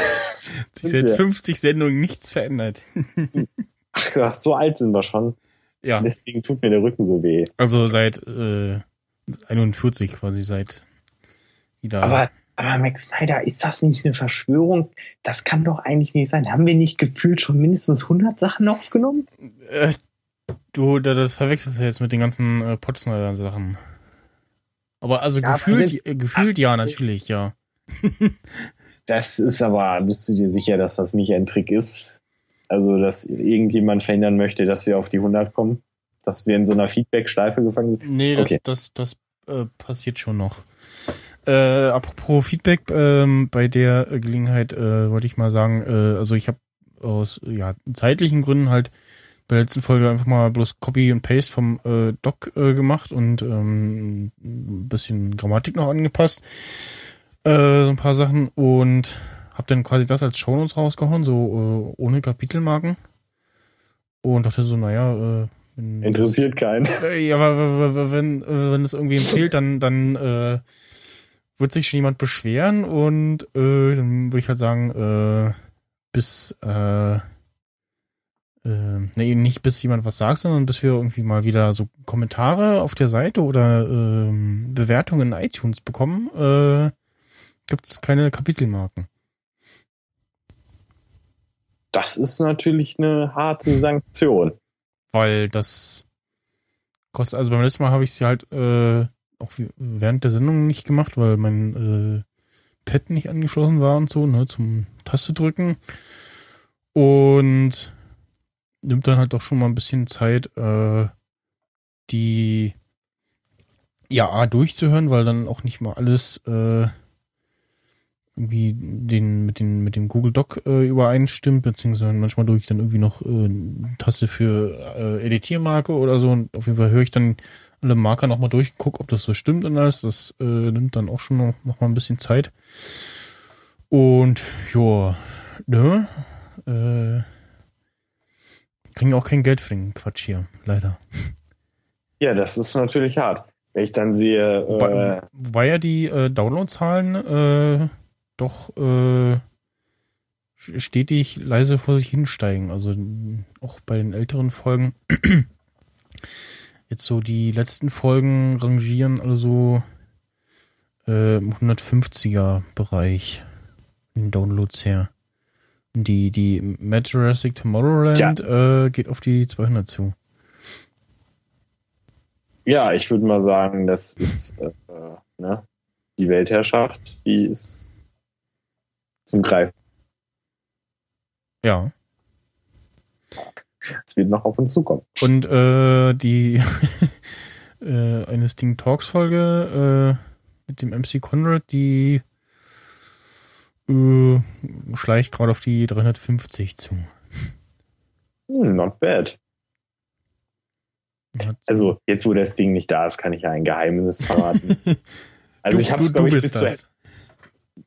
Sich seit wir. 50 Sendungen nichts verändert. Ach, krass, so alt sind wir schon. Ja. Deswegen tut mir der Rücken so weh. Also seit äh, 41 quasi, seit wieder. Aber, aber Max Snyder, ist das nicht eine Verschwörung? Das kann doch eigentlich nicht sein. Haben wir nicht gefühlt schon mindestens 100 Sachen aufgenommen? Äh, du, da- das verwechselst du jetzt mit den ganzen äh, Potsner-Sachen. Aber also Ja, aber gefühlt, sind- äh, gefühlt ja, natürlich, ja. [LAUGHS] [LAUGHS] Das ist aber, bist du dir sicher, dass das nicht ein Trick ist? Also, dass irgendjemand verhindern möchte, dass wir auf die 100 kommen? Dass wir in so einer Feedback-Schleife gefangen sind? Nee, das, Okay. das, das äh, passiert schon noch. Äh, apropos Feedback, ähm, bei der Gelegenheit äh, wollte ich mal sagen, äh, also ich habe aus ja, zeitlichen Gründen halt bei der letzten Folge einfach mal bloß Copy und Paste vom äh, Doc äh, gemacht und ähm, ein bisschen Grammatik noch angepasst. Äh, so ein paar Sachen und habe dann quasi das als Shownotes rausgehauen, so äh, ohne Kapitelmarken. Und dachte so, naja, äh, wenn Interessiert keinen. äh, Ja, aber wenn, äh, wenn es irgendwie empfiehlt, dann, dann äh, wird sich schon jemand beschweren und äh, dann würde ich halt sagen, äh, bis, äh, äh, nee, nicht bis jemand was sagt, sondern bis wir irgendwie mal wieder so Kommentare auf der Seite oder ähm, Bewertungen in iTunes bekommen, äh, gibt es keine Kapitelmarken. Das ist natürlich eine harte Sanktion. Weil das kostet, also beim letzten Mal habe ich sie halt äh, auch während der Sendung nicht gemacht, weil mein äh, Pad nicht angeschlossen war und so, ne, zum Taste drücken. Und nimmt dann halt doch schon mal ein bisschen Zeit, äh, die ja durchzuhören, weil dann auch nicht mal alles äh, irgendwie den mit den mit dem Google Doc äh, übereinstimmt, beziehungsweise manchmal drücke ich dann irgendwie noch äh, eine Taste für äh, Editiermarke oder so und auf jeden Fall höre ich dann alle Marker nochmal durch, guck, ob das so stimmt und alles. Das äh, nimmt dann auch schon noch, noch mal ein bisschen Zeit. Und ja, ne? Äh, kriegen auch kein Geld für den Quatsch hier, leider. Ja, das ist natürlich hart. Wenn ich dann sehe, äh, wobei ja die äh, Downloadzahlen äh, doch äh, stetig leise vor sich hinsteigen. Also auch bei den älteren Folgen. Jetzt so die letzten Folgen rangieren also äh, im 150er Bereich in Downloads her. Die, die Mad Jurassic Tomorrowland äh, geht auf die 200 zu. ja, ich würde mal sagen, das ist äh, ne? die Weltherrschaft, die ist zum Greifen. Ja. Es wird noch auf uns zukommen. Und äh, die [LAUGHS] äh, eine Sting Talks Folge äh, mit dem MC Conrad, die äh, schleicht gerade auf die 350 zu. Hm, not bad. Also, jetzt wo das Ding nicht da ist, kann ich ja ein Geheimnis verraten. [LAUGHS] Also, du, ich habe du, es, glaube du ich, bist bis zu das.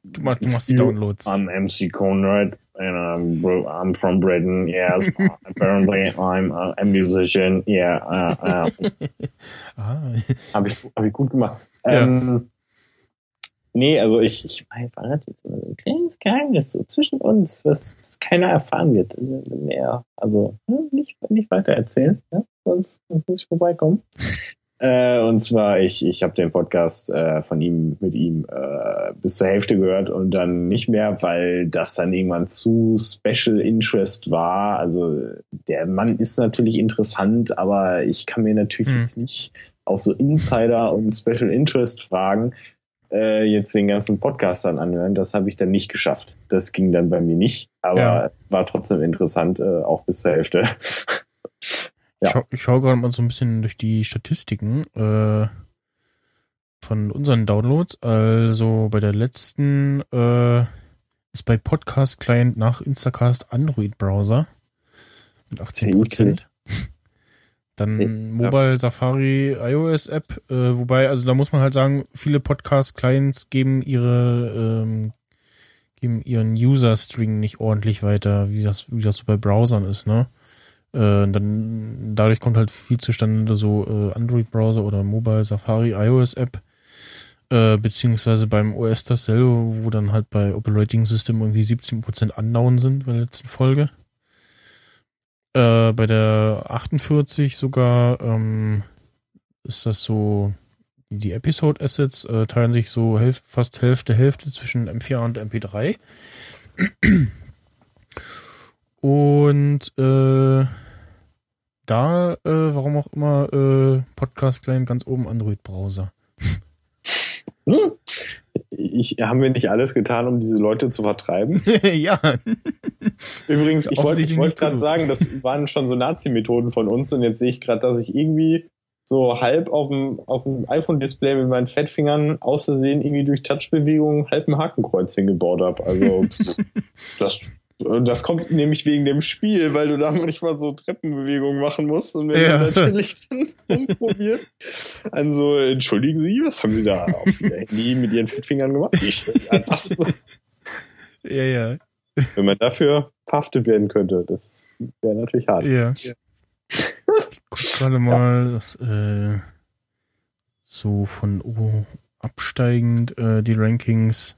Du, mach, du machst die Downloads. I'm MC Conrad I'm, bro- I'm from Britain. Yes, [LAUGHS] apparently I'm a, a musician. Yeah, uh, [LAUGHS] Ah, habe ich, hab ich gut gemacht. Ja. Ähm, nee, also ich, ich verrate jetzt mal so ein kleines Geheimnis so zwischen uns, was, was keiner erfahren wird. Mehr, also hm, nicht, nicht weiter erzählen, ja? sonst muss ich vorbeikommen. Äh, und zwar, ich, ich habe den Podcast äh, von ihm mit ihm äh, bis zur Hälfte gehört und dann nicht mehr, weil das dann irgendwann zu Special Interest war. Also der Mann ist natürlich interessant, aber ich kann mir natürlich Hm. jetzt nicht auch so Insider und Special Interest Fragen äh, jetzt den ganzen Podcast dann anhören. Das habe ich dann nicht geschafft. Das ging dann bei mir nicht, aber Ja. war trotzdem interessant, äh, auch bis zur Hälfte. Ja. Ich schau, ich schau gerade mal so ein bisschen durch die Statistiken äh, von unseren Downloads. Also bei der letzten äh, ist bei Podcast Client nach Instacast Android Browser mit 18 Prozent. [LAUGHS] Dann Mobile Safari iOS App, äh, wobei, also da muss man halt sagen, viele Podcast Clients geben ihre ähm, geben ihren User String nicht ordentlich weiter, wie das wie das so bei Browsern ist, ne? Äh, dann dadurch kommt halt viel zustande, so äh, Android-Browser oder Mobile Safari iOS-App, äh, beziehungsweise beim OS dasselbe, wo dann halt bei Operating System irgendwie 17% Undown sind bei der letzten Folge. Äh, bei der 48 sogar ähm, ist das so, die Episode Assets äh, teilen sich so Hälf fast Hälfte Hälfte zwischen M4 und MP3. Und äh, da, äh, warum auch immer, äh, Podcast Client ganz oben Android-Browser. Hm? Ich, haben wir nicht alles getan, um diese Leute zu vertreiben? [LAUGHS] ja. Übrigens, ich wollte nicht gerade sagen, das waren schon so Nazi-Methoden von uns und jetzt sehe ich gerade, dass ich irgendwie so halb auf dem, auf dem iPhone-Display mit meinen Fettfingern aus Versehen irgendwie durch Touchbewegungen halb ein Hakenkreuz hingebaut habe. Also [LAUGHS] das, das kommt nämlich wegen dem Spiel, weil du da manchmal so Treppenbewegungen machen musst und wenn Ja, du so. natürlich dann [LAUGHS] rumprobierst, also entschuldigen Sie, was haben Sie da auf Ihr Handy mit Ihren Fettfingern gemacht? Ich, so. [LAUGHS] Ja, ja. Wenn man dafür verhaftet werden könnte, das wäre natürlich hart. Ja. Ich guck gerade mal, das, äh, so von oben absteigend, äh, die Rankings.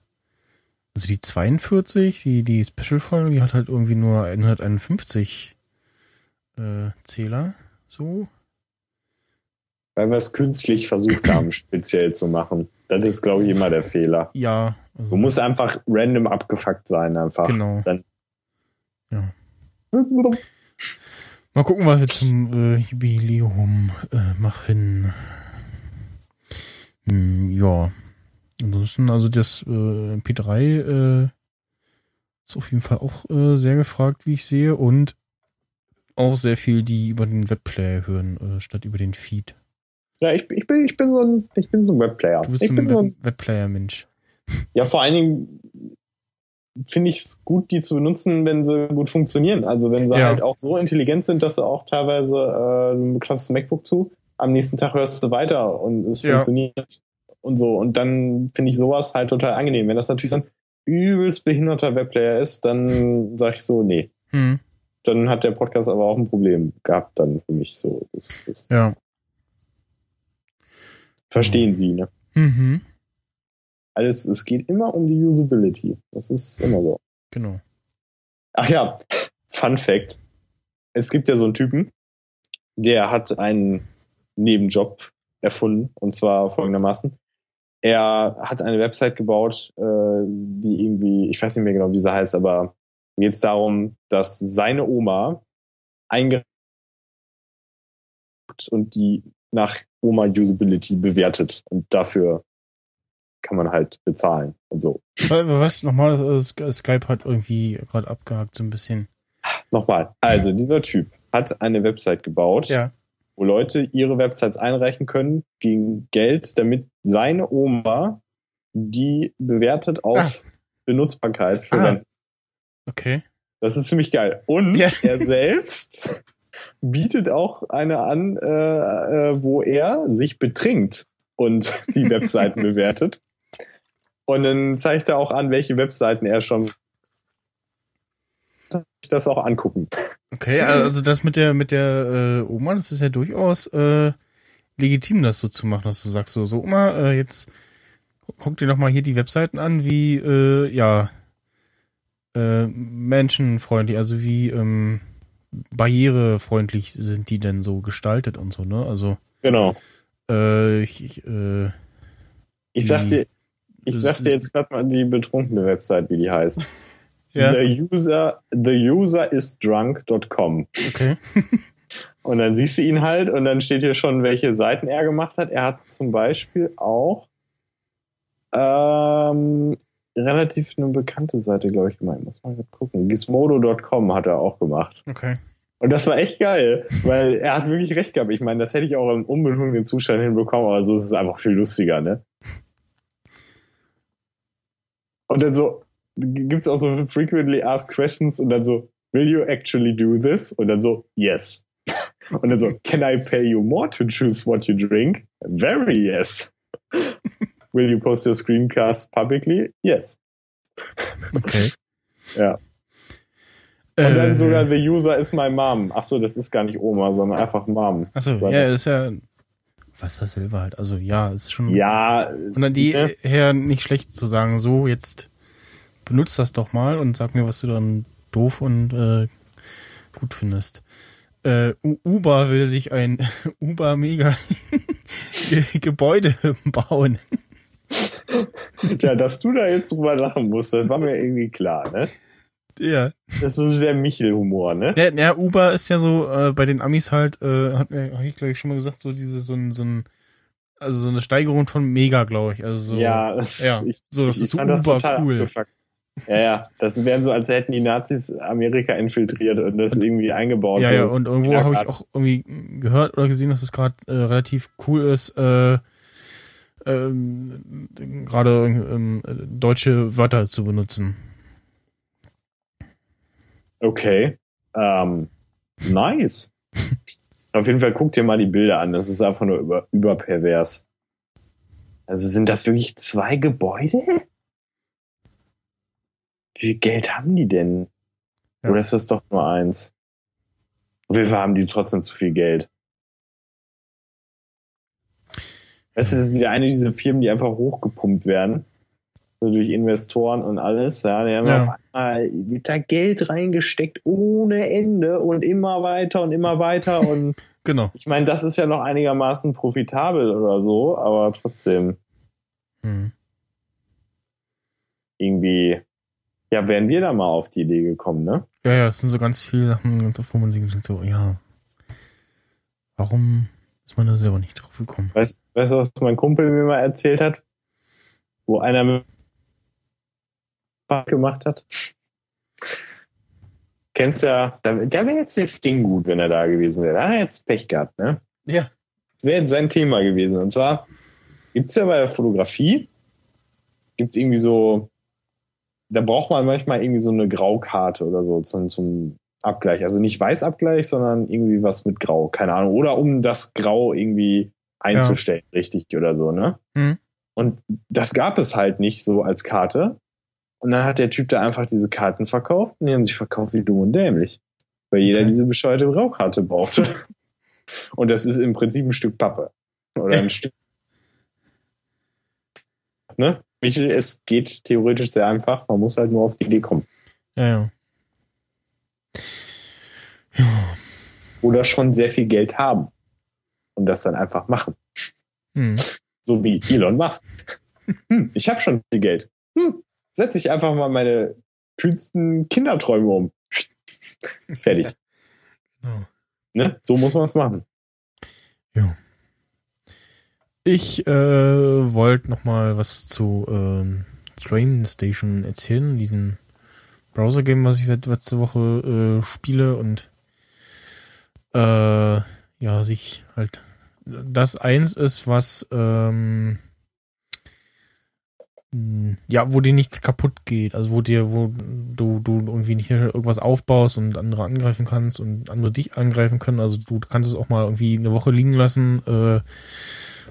Also die 42, die, die Special-Folge, die hat halt irgendwie nur 151 äh, Zähler. So. Weil wir es künstlich versucht haben, [CLEARS THROAT] speziell zu machen. Das ist, glaube ich, immer der Fehler. Ja. Also, Du musst einfach random abgefuckt sein, einfach. Genau. Dann [LAUGHS] Mal gucken, was wir zum äh, Jubiläum äh, machen. Hm, ja. Ansonsten, also das äh, P3 äh, ist auf jeden Fall auch äh, sehr gefragt, wie ich sehe. Und auch sehr viel, die über den Webplayer hören, äh, statt über den Feed. ja, ich, ich, bin, ich bin so ein, ich bin so ein Webplayer. Du bist ich so ein so Web ein, Webplayer-Mensch. ja, vor allen Dingen finde ich es gut, die zu benutzen, wenn sie gut funktionieren. Also wenn sie Ja. halt auch so intelligent sind, dass sie auch teilweise, äh, du klappst MacBook zu, am nächsten Tag hörst du weiter und es Ja. funktioniert und so. Und dann finde ich sowas halt total angenehm. Wenn das natürlich so ein übelst behinderter Webplayer ist, dann sage ich so, nee. Hm, Dann hat der Podcast aber auch ein Problem gehabt dann für mich so. Das, das ja. verstehen Sie, ne? Mhm. Alles, es geht immer um die Usability. Das ist immer so. Genau. Ach ja, Fun Fact. Es gibt ja so einen Typen, der hat einen Nebenjob erfunden und zwar folgendermaßen. Er hat eine Website gebaut, äh, die irgendwie, ich weiß nicht mehr genau, wie sie heißt, aber geht es darum, dass seine Oma eingereicht und die nach Oma-Usability bewertet und dafür kann man halt bezahlen und so. Wa- Was nochmal, äh, Sky- Skype hat irgendwie gerade abgehakt so ein bisschen. Nochmal, also dieser Typ hat eine Website gebaut, Ja. Wo Leute ihre Websites einreichen können gegen Geld, damit seine Oma die bewertet auf Benutzbarkeit für Ah. Okay. Das ist ziemlich geil. Und Ja. er selbst [LAUGHS] bietet auch eine an, äh, äh, wo er sich betrinkt und die [LAUGHS] Webseiten bewertet. Und dann zeigt er auch an, welche Webseiten er schon ich das auch angucken. Okay, also das mit der mit der äh, Oma, das ist ja durchaus äh, legitim, das so zu machen, dass du sagst so, so Oma, äh, jetzt guck dir doch mal hier die Webseiten an, wie äh, ja äh, menschenfreundlich, also wie ähm, barrierefreundlich sind die denn so gestaltet und so, ne? Also Genau. Äh, ich, ich, Ich sag Die- dir, ich sag dir jetzt gerade mal die betrunkene Website, wie die heißt. [LAUGHS] ja, The user, the user is drunk.com. okay. [LAUGHS] Und dann siehst du ihn halt und dann steht hier schon, welche Seiten er gemacht hat. Er hat zum Beispiel auch ähm, relativ eine bekannte Seite, glaube ich, gemacht. Muss mal grad gucken. Gizmodo.com hat er auch gemacht. Okay. Und das war echt geil, weil er hat wirklich recht gehabt. Ich meine, das hätte ich auch im unbedungten Zustand hinbekommen, aber so ist es einfach viel lustiger, ne? Und dann so, gibt's auch so frequently asked questions und dann so, will you actually do this? Und dann so, yes. [LAUGHS] Und dann so, can I pay you more to choose what you drink? Very yes. Will you post your screencast publicly? Yes. Okay. [LAUGHS] Ja. Und dann Äh, sogar the user is my mom. Ach so, das ist gar nicht Oma, sondern einfach Mom. Achso, ja, das ist ja was dasselbe halt. Also ja, ist schon Ja, und dann die ne? her nicht schlecht zu sagen, so jetzt benutzt das doch mal und sag mir, was du dann doof und äh, gut findest. Äh, Uber will sich ein [LAUGHS] Uber Mega Ge- [LAUGHS] Gebäude bauen. ja, dass du da jetzt drüber lachen musst, das war mir irgendwie klar, ne? Ja. Das ist der Michel-Humor, ne? Ja, ja, Uber ist ja so äh, bei den Amis halt, äh, hat mir, hab ich glaube ich schon mal gesagt, so diese so ein, so ein also so eine Steigerung von Mega, glaube ich. Also so, ja, das, ja. ich, so das ich ist so Uber cool. abgefuckt. Ja, ja, das wären so, als hätten die Nazis Amerika infiltriert und das irgendwie eingebaut. Ja, so. ja, und irgendwo habe ich auch irgendwie gehört oder gesehen, dass es gerade äh, relativ cool ist, äh, ähm, gerade ähm, äh, deutsche Wörter zu benutzen. Okay. Ähm, nice. [LAUGHS] Auf jeden Fall guck dir mal die Bilder an. Das ist einfach nur über, überpervers. Also sind das wirklich zwei Gebäude? Wie viel Geld haben die denn? Ja. Oder ist das doch nur eins? Auf jeden Fall haben die trotzdem zu viel Geld. Weißt du, das ist wieder eine dieser Firmen, die einfach hochgepumpt werden. So durch Investoren und alles. Ja, die haben Ja. auf einmal wird da Geld reingesteckt ohne Ende und immer weiter und immer weiter. Und [LAUGHS] Genau. ich meine, das ist ja noch einigermaßen profitabel oder so, aber trotzdem Hm. irgendwie, ja, wären wir da mal auf die Idee gekommen, ne? Ja, ja, es sind so ganz viele Sachen, ganz oft, wo man sich so, ja, warum ist man da selber nicht drauf gekommen? Weißt, weißt du, was mein Kumpel mir mal erzählt hat? Wo einer mit gemacht hat? Kennst ja, da, da wäre jetzt das Ding gut, wenn er da gewesen wäre. Da hat er jetzt Pech gehabt, ne? Ja. Das wäre jetzt sein Thema gewesen. Und zwar gibt's ja bei der Fotografie, gibt's irgendwie so, da braucht man manchmal irgendwie so eine Graukarte oder so zum, zum Abgleich. Also nicht Weißabgleich, sondern irgendwie was mit Grau. Keine Ahnung. Oder um das Grau irgendwie einzustellen, richtig oder so, ne? Hm. Und das gab es halt nicht so als Karte. Und dann hat der Typ da einfach diese Karten verkauft und die haben sich verkauft wie dumm und dämlich. Weil jeder Okay. diese bescheuerte Graukarte brauchte. [LAUGHS] und das ist im Prinzip ein Stück Pappe. Oder ein [LAUGHS] Stück. Ne? Michel, es geht theoretisch sehr einfach. Man muss halt nur auf die Idee kommen. Ja, ja. Ja. Oder schon sehr viel Geld haben. Und das dann einfach machen. Hm. So wie Elon Musk. [LAUGHS] Hm, ich habe schon viel Geld. Hm, setze ich einfach mal meine kühnsten Kinderträume um. Fertig. [LAUGHS] Genau. Ne? So muss man es machen. Ich äh, wollte noch mal was zu ähm, Train Station erzählen, diesen Browser-Game, was ich seit letzter Woche äh, spiele und äh, ja, sich halt das eins ist, was ähm, mh, ja, wo dir nichts kaputt geht, also wo dir, wo du, du irgendwie nicht irgendwas aufbaust und andere angreifen kannst und andere dich angreifen können, also du kannst es auch mal irgendwie eine Woche liegen lassen, äh,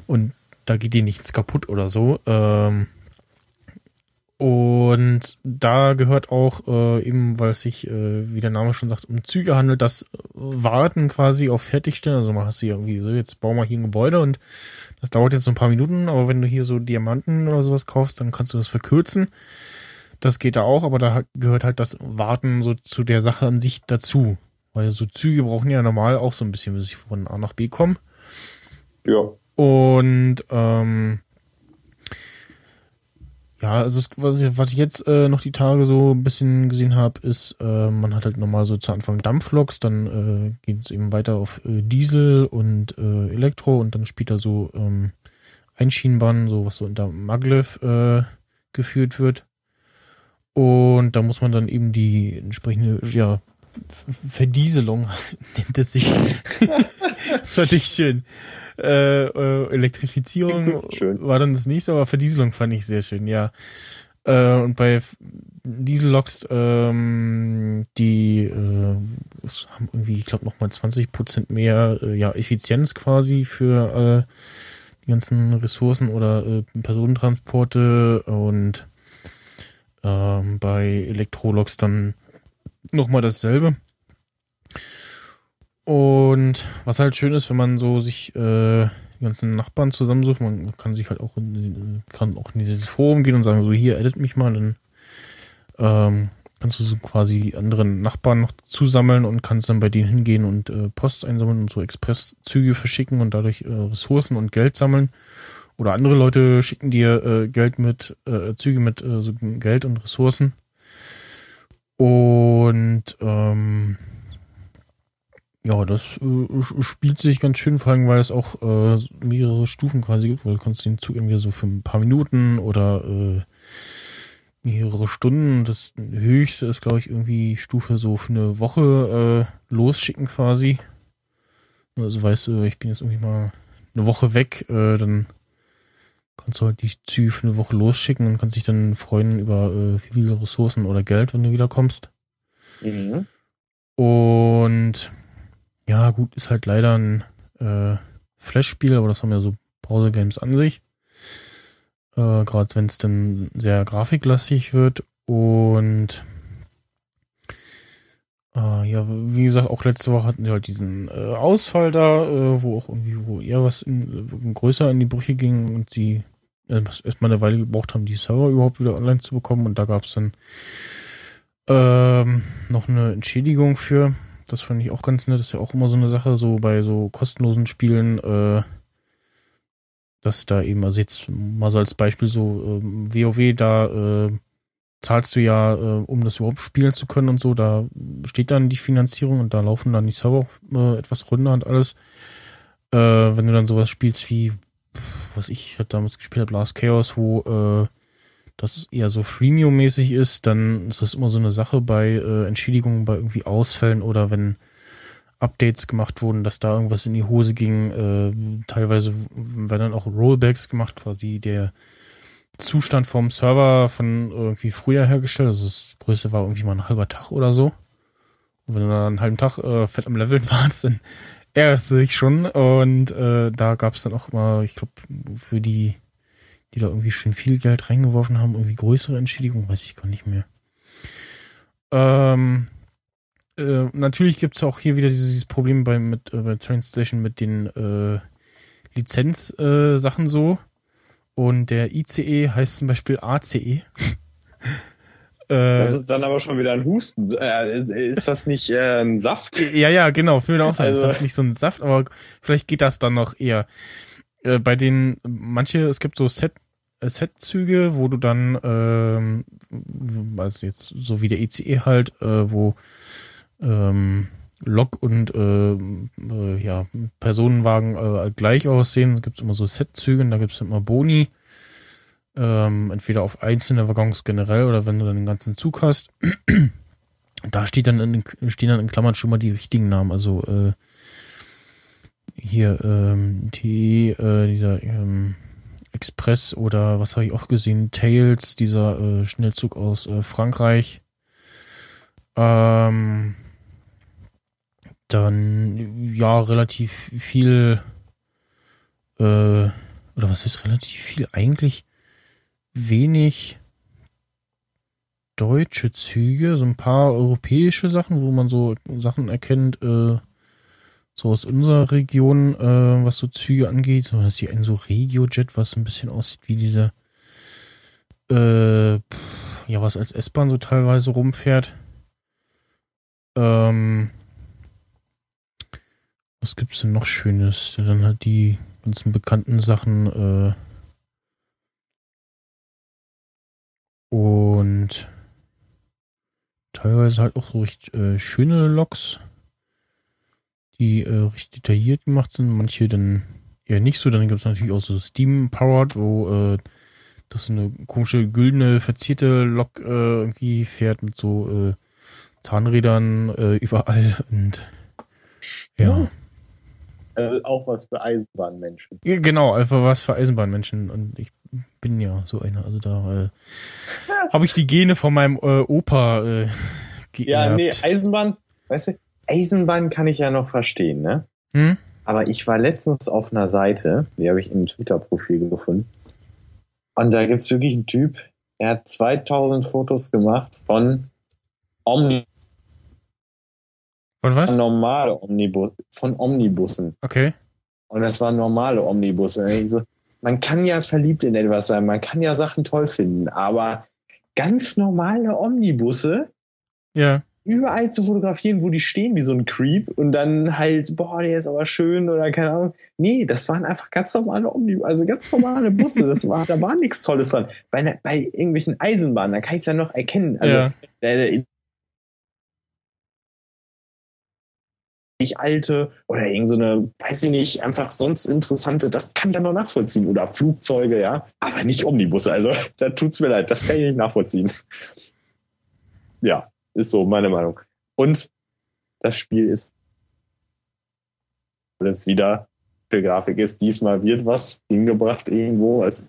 und da geht dir nichts kaputt oder so. Ähm, und da gehört auch äh, eben, weil es sich, äh, wie der Name schon sagt, um Züge handelt, das Warten quasi auf Fertigstellen. Also man hast du irgendwie so, jetzt bauen wir hier ein Gebäude und das dauert jetzt so ein paar Minuten, aber wenn du hier so Diamanten oder sowas kaufst, dann kannst du das verkürzen. Das geht da auch, aber da gehört halt das Warten so zu der Sache an sich dazu. Weil so Züge brauchen ja normal auch so ein bisschen, bis sie von A nach B kommen. Ja. Und ähm, ja, also es, was, ich, was ich jetzt äh, noch die Tage so ein bisschen gesehen habe, ist, äh, man hat halt nochmal so zu Anfang Dampfloks, dann äh, geht es eben weiter auf äh, Diesel und äh, Elektro und dann später so ähm, Einschienenbahnen, so was so unter Maglev äh, geführt wird. Und da muss man dann eben die entsprechende, ja, Verdieselung [LAUGHS] nennt es sich. [LAUGHS] das fand ich schön. Äh, äh, Elektrifizierung war dann das nächste, aber Verdieselung fand ich sehr schön, ja. Äh, und bei Dieselloks, ähm, die äh, haben irgendwie, ich glaube, nochmal 20 Prozent mehr äh, ja, Effizienz quasi für äh, die ganzen Ressourcen oder äh, Personentransporte und ähm, bei Elektroloks dann nochmal dasselbe. Und was halt schön ist, wenn man so sich äh, die ganzen Nachbarn zusammensucht, man kann sich halt auch in, kann auch in dieses Forum gehen und sagen, so hier, edit mich mal, dann ähm, kannst du so quasi die anderen Nachbarn noch zusammeln und kannst dann bei denen hingehen und äh, Post einsammeln und so Expresszüge verschicken und dadurch äh, Ressourcen und Geld sammeln. Oder andere Leute schicken dir äh, Geld mit, äh, Züge mit äh, so Geld und Ressourcen. Und ähm, ja, das äh, spielt sich ganz schön, vor allem, weil es auch äh, mehrere Stufen quasi gibt, weil du kannst den Zug irgendwie so für ein paar Minuten oder äh, mehrere Stunden. Das höchste ist, glaube ich, irgendwie Stufe so für eine Woche äh, losschicken quasi. Also weißt du, ich bin jetzt irgendwie mal eine Woche weg, äh, dann kannst du halt die Züge für eine Woche losschicken und kannst dich dann freuen über äh, viele Ressourcen oder Geld, wenn du wiederkommst. Mhm. Und ja, gut, ist halt leider ein äh, Flash-Spiel, aber das haben ja so Browser-Games an sich. Äh, Gerade wenn es dann sehr grafiklastig wird. Und äh, ja, wie gesagt, auch letzte Woche hatten sie halt diesen äh, Ausfall da, äh, wo auch irgendwie, wo eher was in, äh, größer in die Brüche ging und die äh, erstmal eine Weile gebraucht haben, die Server überhaupt wieder online zu bekommen. Und da gab es dann ähm, noch eine Entschädigung für. Das fand ich auch ganz nett. Das ist ja auch immer so eine Sache, so bei so kostenlosen Spielen, äh, dass da eben, also jetzt mal so als Beispiel so ähm, WoW, da äh, zahlst du ja, äh, um das überhaupt spielen zu können und so, da steht dann die Finanzierung und da laufen dann die Server auch äh, etwas runter und alles. Äh, wenn du dann sowas spielst wie, was ich halt damals gespielt habe, Last Chaos, wo äh, das eher so Freemium-mäßig ist, dann ist das immer so eine Sache bei äh, Entschädigungen, bei irgendwie Ausfällen oder wenn Updates gemacht wurden, dass da irgendwas in die Hose ging. Äh, teilweise werden dann auch Rollbacks gemacht, quasi der Zustand vom Server von irgendwie früher hergestellt. Also das Größte war irgendwie mal ein halber Tag oder so. Und wenn du da einen halben Tag äh, fett am Leveln [LAUGHS] warst, dann ärgerst du dich schon. Und äh, da gab es dann auch mal, ich glaube, für die die da irgendwie schon viel Geld reingeworfen haben, irgendwie größere Entschädigungen, weiß ich gar nicht mehr. Ähm, äh, natürlich gibt es auch hier wieder dieses, dieses Problem bei, mit, äh, bei Trainstation mit den äh, Lizenzsachen äh, so. Und der ICE heißt zum Beispiel ACE. [LAUGHS] Das äh, ist dann aber schon wieder ein Husten. Äh, ist das nicht äh, ein Saft? [LAUGHS] ja, ja, genau, für auch sein. Also- das ist nicht so ein Saft, aber vielleicht geht das dann noch eher. Äh, bei den, manche, es gibt so Set, Set-Züge, wo du dann, ähm, also jetzt so wie der ECE halt, äh, wo ähm, Lok und äh, äh, ja, Personenwagen äh, gleich aussehen. Da gibt es immer so Set-Züge da gibt es immer Boni. Ähm, entweder auf einzelne Waggons generell oder wenn du dann den ganzen Zug hast. [CLEARS THROAT] da steht dann in, stehen dann in Klammern schon mal die richtigen Namen. Also äh, hier ähm, die, äh, dieser ähm, Express oder was habe ich auch gesehen, Tails, dieser äh, Schnellzug aus äh, Frankreich. Ähm, dann ja relativ viel äh, oder was ist relativ viel eigentlich wenig deutsche Züge, so ein paar europäische Sachen, wo man so Sachen erkennt, äh, so aus unserer Region, äh, was so Züge angeht. So ist hier ein so Regiojet, was ein bisschen aussieht wie diese, äh, pff, ja, was als S-Bahn so teilweise rumfährt. Ähm, was gibt's denn noch Schönes? Dann halt die ganzen bekannten Sachen. Äh, und teilweise halt auch so recht äh, schöne Loks, die äh, recht detailliert gemacht sind. Manche dann eher nicht so. Dann gibt es natürlich auch so Steam-Powered, wo äh, das eine komische güldene, verzierte Lok äh, irgendwie fährt mit so äh, Zahnrädern äh, überall und ja. Also auch was für Eisenbahnmenschen. ja. Genau, einfach was für Eisenbahnmenschen. Und ich bin ja so einer. Also da äh, habe ich die Gene von meinem äh, Opa äh, geerbt. Ja, nee, Eisenbahn, weißt du, Eisenbahn kann ich ja noch verstehen, ne? Hm? Aber ich war letztens auf einer Seite, die habe ich im Twitter-Profil gefunden. Und da gibt's wirklich einen Typ, der hat 2000 Fotos gemacht von Omni Und was? normale Omnibus, von Omnibussen. Okay. Und das waren normale Omnibusse. Und ich so, man kann ja verliebt in etwas sein, man kann ja Sachen toll finden, aber ganz normale Omnibusse Ja. Überall zu fotografieren, wo die stehen, wie so ein Creep und dann halt, boah, der ist aber schön oder keine Ahnung. Nee, das waren einfach ganz normale Omnibusse, also ganz normale Busse. Das war, da war nichts Tolles dran. Bei, bei irgendwelchen Eisenbahnen, da kann ich es ja noch erkennen. Also, ja. der, der, nicht alte oder irgend so eine, weiß ich nicht, einfach sonst interessante, das kann ich dann noch nachvollziehen. Oder Flugzeuge, ja. Aber nicht Omnibusse. Also, [LAUGHS] da tut's mir leid, das kann ich nicht nachvollziehen. Ja, ist so meine Meinung. Und das Spiel ist alles wieder für Grafik ist. Diesmal wird was hingebracht irgendwo. Es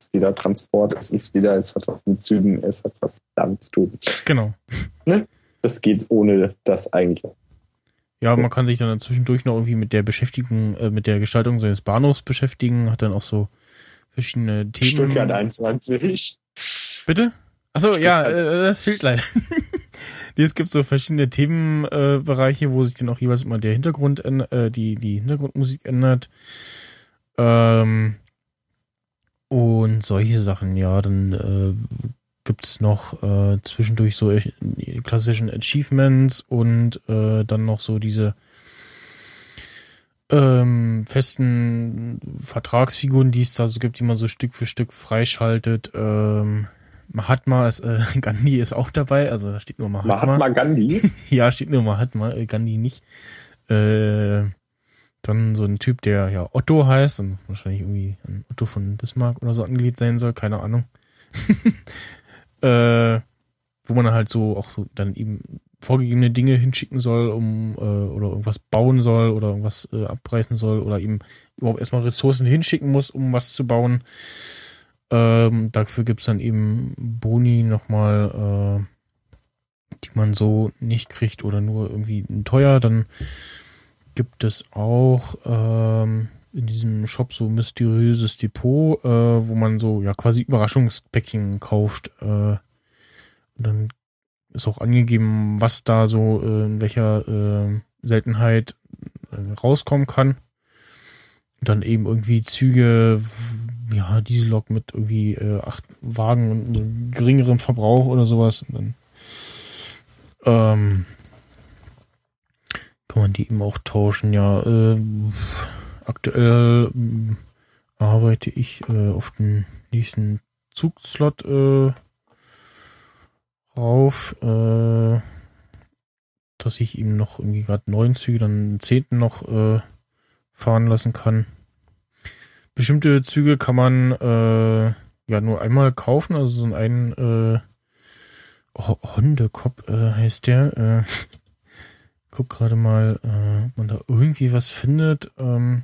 ist wieder Transport, es ist wieder, es hat was mit Zügen, es hat was damit zu tun. Genau. Das geht ohne das eigentlich. Ja, man kann sich dann zwischendurch noch irgendwie mit der Beschäftigung, äh, mit der Gestaltung seines Bahnhofs beschäftigen, hat dann auch so verschiedene Themen. Stuttgart 21. Bitte? Achso, ja, äh, das fehlt leider. [LAUGHS] Nee, es gibt so verschiedene Themenbereiche, Bereiche, wo sich dann auch jeweils mal der Hintergrund, äh, die, die Hintergrundmusik ändert. Ähm, und solche Sachen, ja, dann äh, gibt's noch äh, zwischendurch so klassischen Achievements und äh, dann noch so diese ähm, festen Vertragsfiguren, die es da so gibt, die man so Stück für Stück freischaltet. Ähm, Mahatma ist, äh, [LAUGHS] Gandhi ist auch dabei, also da steht nur Mahatma. Mahatma Gandhi. [LAUGHS] Ja, steht nur Mahatma, äh, Gandhi nicht. Äh, dann so ein Typ, der ja Otto heißt und wahrscheinlich irgendwie an Otto von Bismarck oder so angelegt sein soll, keine Ahnung. [LAUGHS] äh, wo man halt so auch so dann eben vorgegebene Dinge hinschicken soll, um äh, oder irgendwas bauen soll oder irgendwas äh, abreißen soll oder eben überhaupt erstmal Ressourcen hinschicken muss, um was zu bauen. Ähm, dafür gibt's dann eben Boni nochmal, äh, die man so nicht kriegt oder nur irgendwie teuer. Dann gibt es auch ähm, in diesem Shop so mysteriöses Depot, äh, wo man so ja quasi Überraschungspäckchen kauft. Äh, dann ist auch angegeben, was da so äh, in welcher äh, Seltenheit äh, rauskommen kann. Dann eben irgendwie Züge, ja, Diesellok mit irgendwie äh, acht Wagen und geringerem Verbrauch oder sowas. Und dann ähm, kann man die eben auch tauschen. Ja, äh, aktuell ähm, arbeite ich äh, auf den nächsten Zugslot äh, rauf, äh, dass ich ihm noch irgendwie gerade neun Züge, dann einen zehnten noch äh, fahren lassen kann. Bestimmte Züge kann man äh, ja nur einmal kaufen, also so einen äh, Hondekop äh, heißt der. Äh, [LAUGHS] guck gerade mal, äh, ob man da irgendwie was findet. Ähm,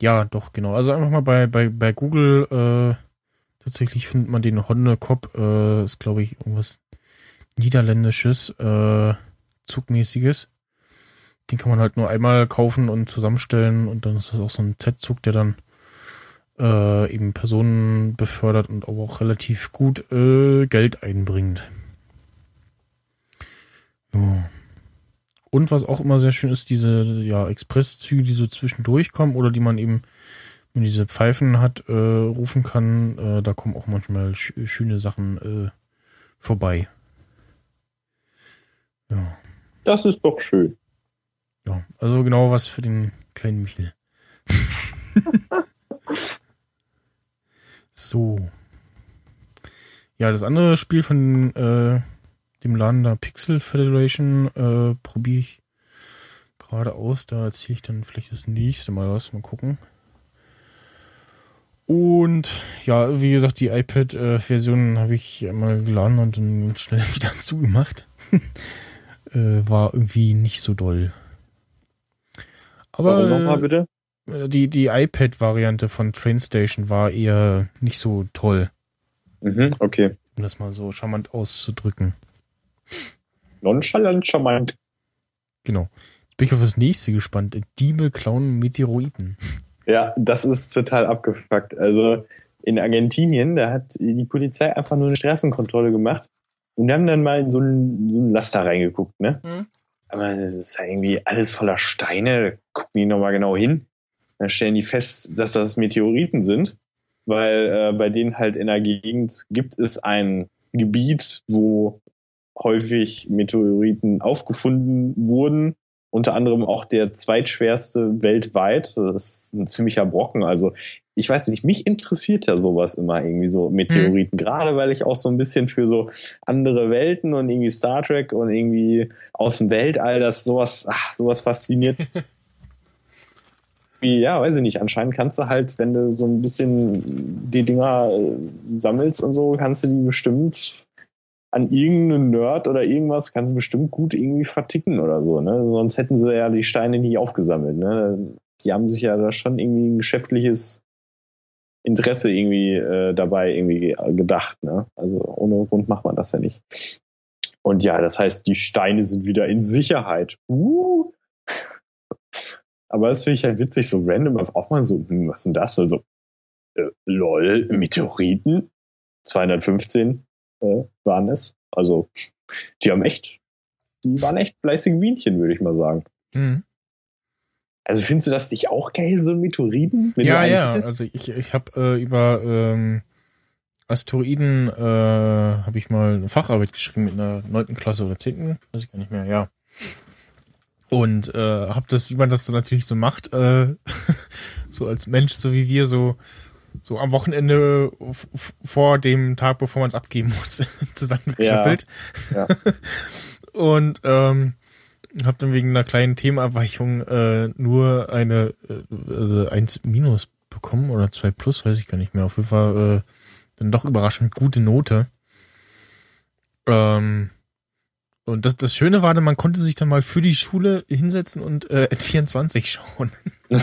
ja, doch, genau. Also einfach mal bei, bei, bei Google äh, tatsächlich findet man den Hondekop, äh, ist glaube ich irgendwas Niederländisches, äh, Zugmäßiges. Den kann man halt nur einmal kaufen und zusammenstellen und dann ist das auch so ein Z-Zug, der dann äh, eben Personen befördert und aber auch relativ gut äh, Geld einbringt. Ja. Und was auch immer sehr schön ist, diese ja, Expresszüge, die so zwischendurch kommen oder die man eben, wenn diese Pfeifen hat, äh, rufen kann. Äh, da kommen auch manchmal sch schöne Sachen äh, vorbei. Ja. Das ist doch schön. Ja, also genau was für den kleinen Michel. [LAUGHS] so. Ja, das andere Spiel von äh, dem Laden da Pixel Federation äh, probiere ich gerade aus. Da erzähle ich dann vielleicht das nächste Mal was. Mal gucken. Und ja, wie gesagt, die iPad-Version habe ich mal geladen und dann schnell [LAUGHS] wieder zugemacht. [LAUGHS] äh, war irgendwie nicht so doll. Aber nochmal bitte? äh, die, die iPad-Variante von Trainstation war eher nicht so toll, Mhm, okay. um das mal so charmant auszudrücken. Nonchalant charmant. Genau. Jetzt bin ich auf das nächste gespannt. Diebe klauen Meteoriten. Ja, das ist total abgefuckt. Also in Argentinien, da hat die Polizei einfach nur eine Straßenkontrolle gemacht und haben dann mal in so einen, so einen Laster reingeguckt, ne? Mhm. Aber das ist ja irgendwie alles voller Steine. Gucken die nochmal genau hin. Dann stellen die fest, dass das Meteoriten sind, weil äh, bei denen halt in der Gegend gibt es ein Gebiet, wo häufig Meteoriten aufgefunden wurden. Unter anderem auch der zweitschwerste weltweit. Das ist ein ziemlicher Brocken. Also ich weiß nicht, mich interessiert ja sowas immer irgendwie so Meteoriten. Gerade weil ich auch so ein bisschen für so andere Welten und irgendwie Star Trek und irgendwie aus dem Weltall, das sowas, ach, sowas fasziniert. [LAUGHS] Wie, ja, weiß ich nicht. Anscheinend kannst du halt, wenn du so ein bisschen die Dinger äh, sammelst und so, kannst du die bestimmt an irgendeinen Nerd oder irgendwas, kannst du bestimmt gut irgendwie verticken oder so. Ne? Sonst hätten sie ja die Steine nie aufgesammelt. Ne? Die haben sich ja da schon irgendwie ein geschäftliches Interesse irgendwie äh, dabei irgendwie gedacht. Ne? Also ohne Grund macht man das ja nicht. Und ja, das heißt, die Steine sind wieder in Sicherheit. Uh. Aber das finde ich halt witzig, so random, auch mal so, hm, was denn das? Also, äh, lol, Meteoriten, 215 äh, waren es. Also, die haben echt, die waren echt fleißige Bienchen, würde ich mal sagen. Mhm. Also findest du das nicht auch geil, so ein Meteoriten? Wenn du Ja, ja. hättest? Also ich, ich habe äh, über ähm, Asteroiden äh, habe ich mal eine Facharbeit geschrieben mit einer neunten Klasse oder zehnten, weiß ich gar nicht mehr, ja. Und äh, habe das, wie man das so natürlich so macht, äh, [LAUGHS] so als Mensch, so wie wir, so so am Wochenende vor dem Tag, bevor man es abgeben muss, [LAUGHS] zusammengeklöppelt. Ja, [LAUGHS] Und ähm, habe dann wegen einer kleinen Themenabweichung äh, nur eine äh, also 1 minus bekommen oder 2 plus, weiß ich gar nicht mehr. Auf jeden Fall äh, dann doch überraschend gute Note. Ähm, und das, das Schöne war, dann, man konnte sich dann mal für die Schule hinsetzen und äh, N24 [LAUGHS] schauen. [LAUGHS]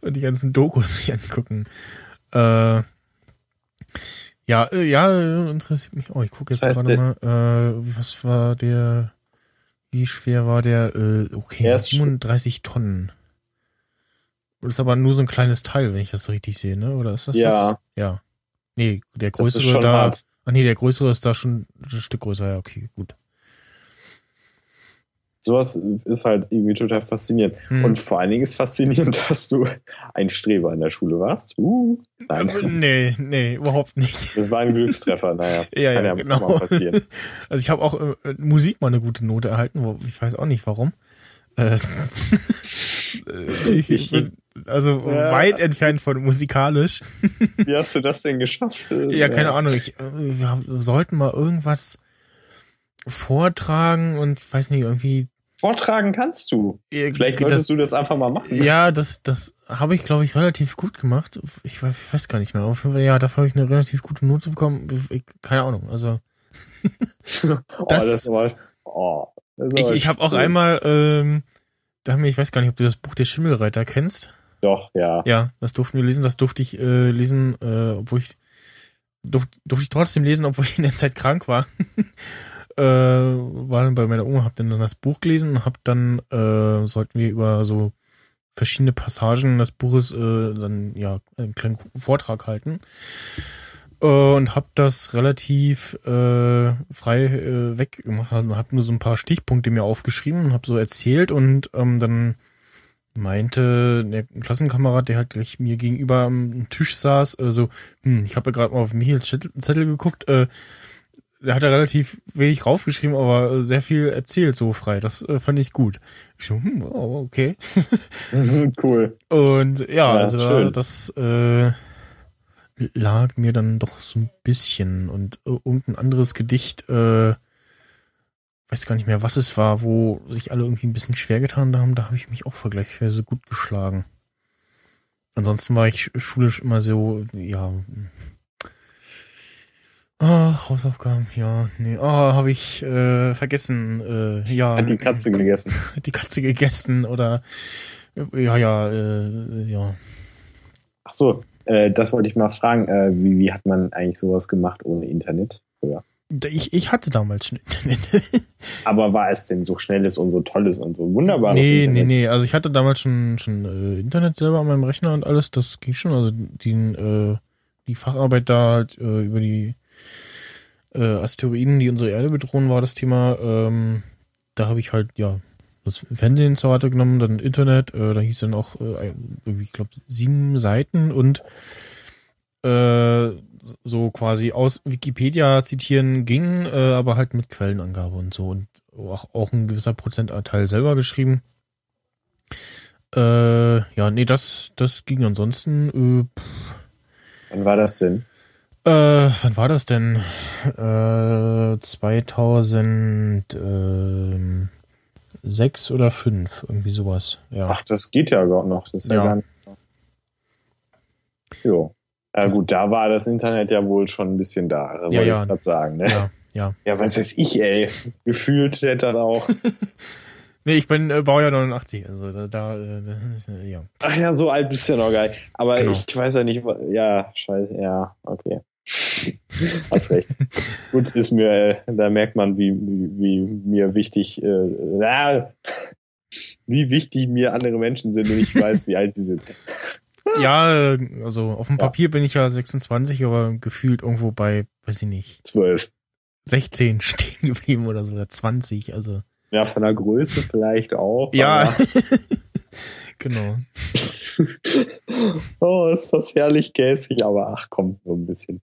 und die ganzen Dokus sich angucken. Äh, ja, äh, ja, interessiert mich. Oh, ich gucke jetzt Das heißt, gerade mal, äh, was war der, wie schwer war der, äh, okay, Er ist 37 Tonnen. Das ist aber nur so ein kleines Teil, wenn ich das so richtig sehe, ne? Oder ist das Ja. das? Ja. Nee, der größere da. hart. Ah nee, der größere ist da schon ein Stück größer, ja, okay, gut. Sowas ist halt irgendwie total faszinierend. Hm. Und vor allen Dingen ist faszinierend, [LAUGHS] dass du ein Streber in der Schule warst. Uh, Äh, nein, nee, nee, überhaupt nicht. das war ein Glückstreffer. Naja, [LAUGHS] Ja, kann ja, ja genau. mal passieren. [LAUGHS] Also ich habe auch äh, Musik mal eine gute Note erhalten, wo, ich weiß auch nicht warum. Äh, äh, ich bin also Ja. weit entfernt von musikalisch. Wie hast du das denn geschafft? Äh, Ja, keine Ahnung. Ich, äh, wir sollten mal irgendwas vortragen und ich weiß nicht, irgendwie. Vortragen kannst du. Vielleicht das, solltest du das einfach mal machen. Ja, das, das habe ich, glaube ich, relativ gut gemacht. Ich weiß, gar nicht mehr. Auf jeden Fall, ja, dafür habe ich eine relativ gute Note bekommen. Ich, keine Ahnung. Also [LAUGHS] [LAUGHS] oh, das- das, war, oh, das ich, ich habe auch einmal, ähm, da haben wir, ich weiß gar nicht, ob du das Buch der Schimmelreiter kennst. Doch, ja. Ja, das durften wir lesen. Das durfte ich äh, lesen, äh, obwohl ich durfte, durfte ich trotzdem lesen, obwohl ich in der Zeit krank war. [LAUGHS] äh, war dann bei meiner Oma, hab dann, das Buch gelesen und hab dann äh, sollten wir über so verschiedene Passagen des Buches äh, dann ja einen kleinen Vortrag halten. Äh, und hab das relativ äh, frei äh, weggemacht und hab nur so ein paar Stichpunkte mir aufgeschrieben und hab so erzählt und ähm, dann meinte der Klassenkamerad, der halt gleich mir gegenüber am Tisch saß, äh, so, hm, ich habe ja gerade mal auf Michels Zettel geguckt, äh, der hat da relativ wenig raufgeschrieben, aber sehr viel erzählt so frei. Das äh, fand ich gut. Ich so, hm, oh, okay. [LAUGHS] cool. Und ja, Ja, also da, schön. das äh, lag mir dann doch so ein bisschen. Und äh, irgendein anderes Gedicht, äh, weiß gar nicht mehr, was es war, wo sich alle irgendwie ein bisschen schwer getan haben, da habe ich mich auch vergleichsweise gut geschlagen. Ansonsten war ich schulisch immer so, ja. Ach, Hausaufgaben, ja, nee, oh, habe ich äh, vergessen, äh, ja. Hat die Katze gegessen. [LAUGHS] die Katze gegessen oder ja, ja, äh, ja. Ach so, äh, das wollte ich mal fragen. Äh, wie, wie hat man eigentlich sowas gemacht ohne Internet? früher? Ich, ich hatte damals schon Internet. [LAUGHS] Aber war es denn so schnelles und so tolles und so wunderbares nee, Internet? nee, nee. Also ich hatte damals schon, schon äh, Internet selber an meinem Rechner und alles, das ging schon. Also die, die Facharbeit da halt über die äh, Asteroiden, die unsere Erde bedrohen, war das Thema. Ähm, da habe ich halt, ja, das Fernsehen zur Rate genommen, dann Internet, äh, da hieß dann auch äh, irgendwie, ich glaube, sieben Seiten und äh, so quasi aus Wikipedia zitieren ging, äh, aber halt mit Quellenangabe und so und auch, auch ein gewisser Prozentanteil selber geschrieben. Äh, ja, nee, das, das ging ansonsten. Äh, pff, Wann war das denn? Äh, wann war das denn? Äh, 2006 oder 5, irgendwie sowas. Ja. Ach, das geht ja gar noch. Das ist ja, Ja. gar nicht. Jo. Ja, Das- gut, da war das Internet ja wohl schon ein bisschen da, wollte Ja, ja. ich gerade sagen. Ne? ja, ja. Ja, was weiß ich, ey. Gefühlt hätte dann auch. [LAUGHS] Nee, ich bin äh, Baujahr 89, also da, da äh, ja. Ach ja, so alt bist du ja noch geil. Aber Genau. ich weiß ja nicht, ja, scheiße, ja, okay. Hast recht. Gut, ist mir, äh, da merkt man, wie, wie, wie mir wichtig, äh, wie wichtig mir andere Menschen sind und ich weiß, wie alt die sind. Ja, also auf dem Ja. Papier bin ich ja 26, aber gefühlt irgendwo bei, weiß ich nicht, Zwölf. 16 [LAUGHS] stehen geblieben oder so, oder 20, also. Ja, von der Größe vielleicht auch. Ja, [LAUGHS] genau. [LAUGHS] Oh, ist das herrlich gässig, aber ach komm, so ein bisschen.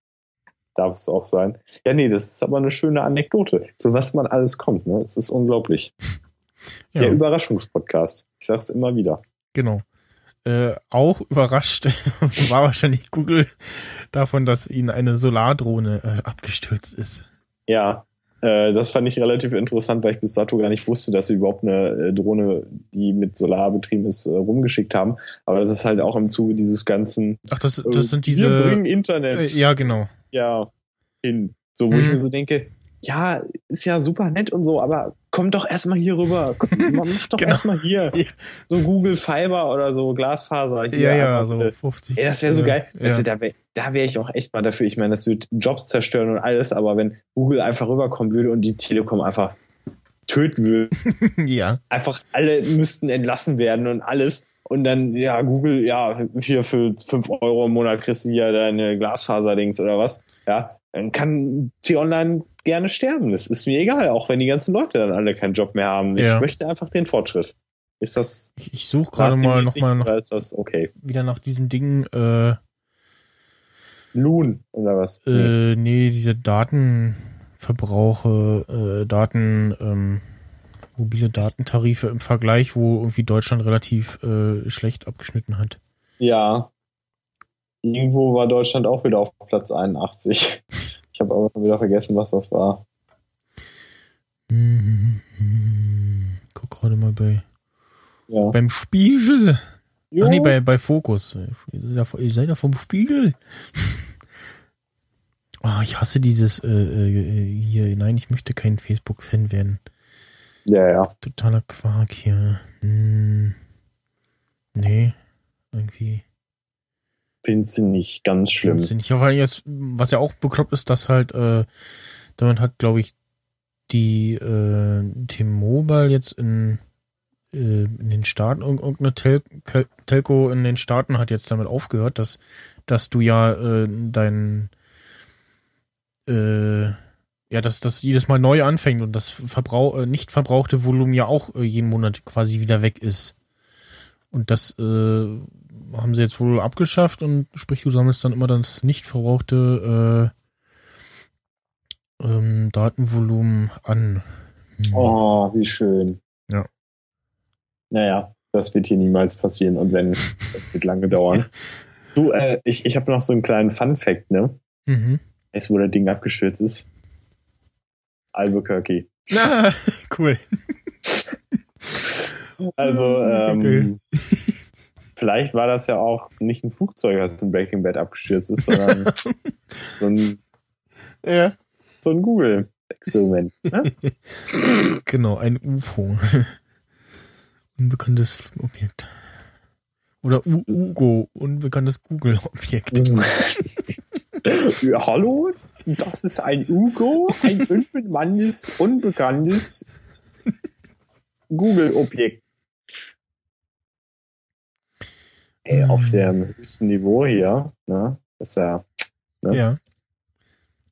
Darf es auch sein. Ja, nee, das ist aber eine schöne Anekdote, zu was man alles kommt, ne? Es ist unglaublich. [LAUGHS] Der Ja, Überraschungspodcast. Ich sag's immer wieder. genau. Äh, auch überrascht [LAUGHS] war wahrscheinlich Google davon, dass ihnen eine Solardrohne äh, abgestürzt ist. Ja, äh, das fand ich relativ interessant, weil ich bis dato gar nicht wusste, dass sie überhaupt eine äh, Drohne, die mit Solar betrieben ist, äh, rumgeschickt haben. Aber das ist halt auch im Zuge dieses ganzen. Ach, das, äh, das sind Wir diese. bringen Internet. Ja, genau. Ja, hin. So, wo ich Mhm. mir so denke, ja, ist ja super nett und so, aber komm doch erstmal hier rüber. Komm, [LAUGHS] mach doch Genau. erstmal hier. So Google Fiber oder so Glasfaser. Hier Ja, ja, so äh, 50. Ey, das wäre so äh, geil. Ja. Weißt du, da wäre da wär ich auch echt mal dafür. Ich meine, das wird Jobs zerstören und alles, aber wenn Google einfach rüberkommen würde und die Telekom einfach töten würde, [LAUGHS] ja. einfach alle müssten entlassen werden und alles. Und dann, ja, Google, ja, hier für 5 Euro im Monat kriegst du hier deine Glasfaser-Dings oder was. Ja, dann kann T-Online gerne sterben. Das ist mir egal, auch wenn die ganzen Leute dann alle keinen Job mehr haben. Ich Ja. möchte einfach den Fortschritt. Ist das Ich, ich suche gerade mal nochmal nach, ist das okay? wieder nach diesem Ding. Äh, Loon oder was? Äh, nee, diese Datenverbrauche, äh, Daten, ähm, mobile Datentarife im Vergleich, wo irgendwie Deutschland relativ äh, schlecht abgeschnitten hat. Ja. Irgendwo war Deutschland auch wieder auf Platz 81. [LAUGHS] Ich habe aber wieder vergessen, was das war. Hm, Guck gerade mal bei Ja. beim Spiegel. Jo. Ach nee, bei, bei Fokus. Ihr seid ja- vom Spiegel. [LAUGHS] Ah, ich hasse dieses äh, äh, hier. Nein, ich möchte kein Facebook-Fan werden. Ja, ja. Totaler Quark hier. Hm. Nee, irgendwie. Findest du nicht ganz schlimm. Find's nicht. Weil jetzt, was ja auch bekloppt ist, dass halt, äh, damit hat, glaube ich, die äh, T-Mobile jetzt in, äh, in den Staaten, irg- irgendeine Tel Telco in den Staaten hat jetzt damit aufgehört, dass, dass du ja äh, dein äh, ja, dass das jedes Mal neu anfängt und das Verbrauch, äh, nicht verbrauchte Volumen ja auch äh, jeden Monat quasi wieder weg ist. Und das äh, haben sie jetzt wohl abgeschafft und sprich, du sammelst dann immer das nicht verbrauchte ähm, Datenvolumen an. Hm. Oh, wie schön. Ja. Naja, das wird hier niemals passieren und wenn, [LAUGHS] das wird lange dauern. Du, äh, ich, ich habe noch so einen kleinen Fun-Fact, ne? Mhm. Weißt du, wo das Ding abgestürzt ist? Albuquerque. Na, [LAUGHS] cool. Also, ähm, Okay. vielleicht war das ja auch nicht ein Flugzeug, das in Breaking Bad abgestürzt ist, sondern [LAUGHS] so ein, Ja. so ein Google-Experiment. Ne? [LAUGHS] Genau, ein UFO. Unbekanntes Objekt. Oder U Ugo, unbekanntes Google-Objekt. hallo, das ist ein Ugo, ein [LAUGHS] unbekanntes, unbekanntes Google-Objekt. Ey, auf dem höchsten Niveau hier, ne? Das ist ja, Ja,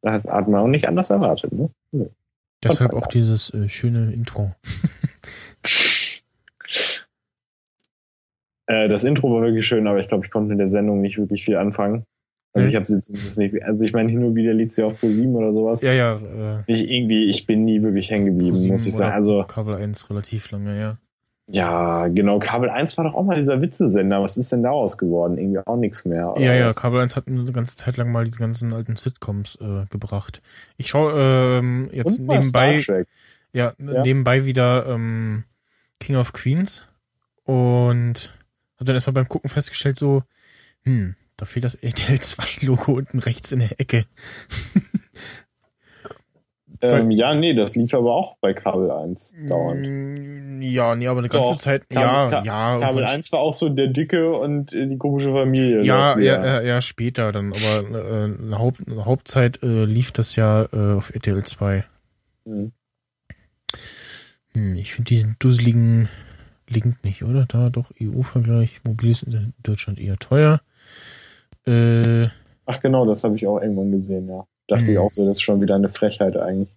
da hat, hat man auch nicht anders erwartet, ne? deshalb auch dieses äh, schöne Intro. [LAUGHS] Äh, das Intro war wirklich schön, aber ich glaube, ich konnte mit der Sendung nicht wirklich viel anfangen. Also ich habe sie zumindest nicht, also ich meine, hin und wieder liegt sie auf Pro 7 oder sowas. Ja, ja, äh, Ich irgendwie, ich bin nie wirklich hängen geblieben, muss ich sagen. Also, Kabel 1 relativ lange, ja. ja, genau, Kabel 1 war doch auch mal dieser Witzesender. Was ist denn daraus geworden? Irgendwie auch nichts mehr. Ja, ja, was? Kabel 1 hat eine ganze Zeit lang mal die ganzen alten Sitcoms äh, gebracht. Ich schaue ähm, jetzt nebenbei, Star Trek. ja, Ja. nebenbei wieder ähm, King of Queens und habe dann erstmal beim Gucken festgestellt, so, hm, da fehlt das RTL 2 Logo unten rechts in der Ecke. Ähm, ja, nee, das lief aber auch bei Kabel 1 dauernd. Mm, Ja, nee, aber eine ganze Doch, Zeit, Kabel- ja, Ka- ja. Kabel irgendwann- 1 war auch so der Dicke und äh, die komische Familie. Ja, ja, ja, ja, später dann, aber äh, eine, Haupt, eine Hauptzeit äh, lief das ja äh, auf RTL 2. Hm. Hm, ich finde diesen dusseligen Link nicht, oder? Da doch EU-Vergleich, mobiles Internet in Deutschland eher teuer. Äh, Ach genau, das habe ich auch irgendwann gesehen, ja. Dachte ich Hm. auch so, das ist schon wieder eine Frechheit eigentlich.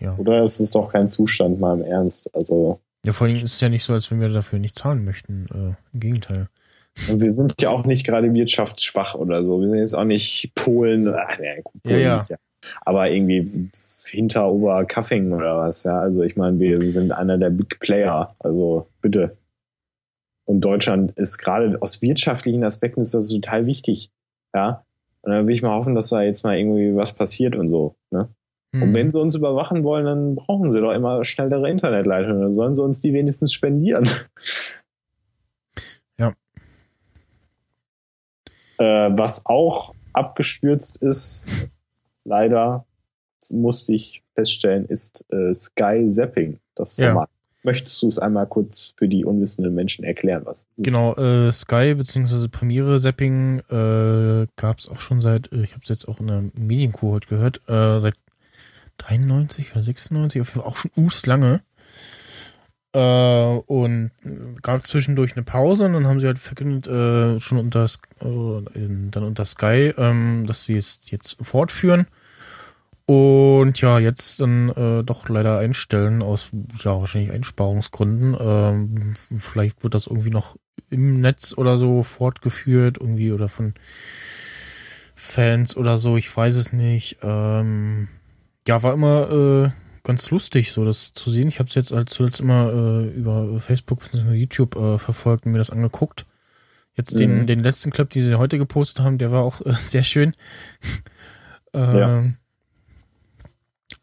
ja. Oder ist es doch kein Zustand, mal im Ernst. Also, ja, vor allem ist es ja nicht so, als wenn wir dafür nicht zahlen möchten. Äh, Im Gegenteil. und wir sind ja auch nicht gerade wirtschaftsschwach oder so. Wir sind jetzt auch nicht Polen. Ach, nee, gut, Polen Ja, ja. liegt Aber irgendwie hinter Oberkaffing oder was, ja. Also ich meine, wir sind einer der Big Player. Also bitte. Und Deutschland ist gerade aus wirtschaftlichen Aspekten ist das total wichtig. Ja. Und dann will ich mal hoffen, dass da jetzt mal irgendwie was passiert und so. Ne? Hm. Und wenn sie uns überwachen wollen, dann brauchen sie doch immer schnellere Internetleitungen. Dann sollen sie uns die wenigstens spendieren. Ja. Äh, was auch abgestürzt ist, leider musste ich feststellen, ist äh, Sky Zapping, das Ja. Möchtest du es einmal kurz für die unwissenden Menschen erklären, was? Genau, äh, Sky bzw. Premiere Zapping äh, gab es auch schon seit, äh, ich habe es jetzt auch in der Medienkuh heute gehört, äh, seit 93 oder 96, auf jeden Fall auch schon us lange. Äh, und gab zwischendurch eine Pause und dann haben sie halt verkündet, äh, schon unter, äh, in- dann unter Sky, ähm, dass sie es jetzt fortführen. Und ja, jetzt dann äh, doch leider einstellen aus ja wahrscheinlich Einsparungsgründen. Ähm, vielleicht wird das irgendwie noch im Netz oder so fortgeführt, irgendwie oder von Fans oder so, ich weiß es nicht. Ähm, ja, war immer äh, ganz lustig, so das zu sehen. Ich habe es jetzt als zuletzt immer äh, über Facebook bzw. YouTube äh, verfolgt und mir das angeguckt. Jetzt den, Mhm. den letzten Clip, den sie heute gepostet haben, der war auch äh, [LAUGHS] sehr schön. ähm,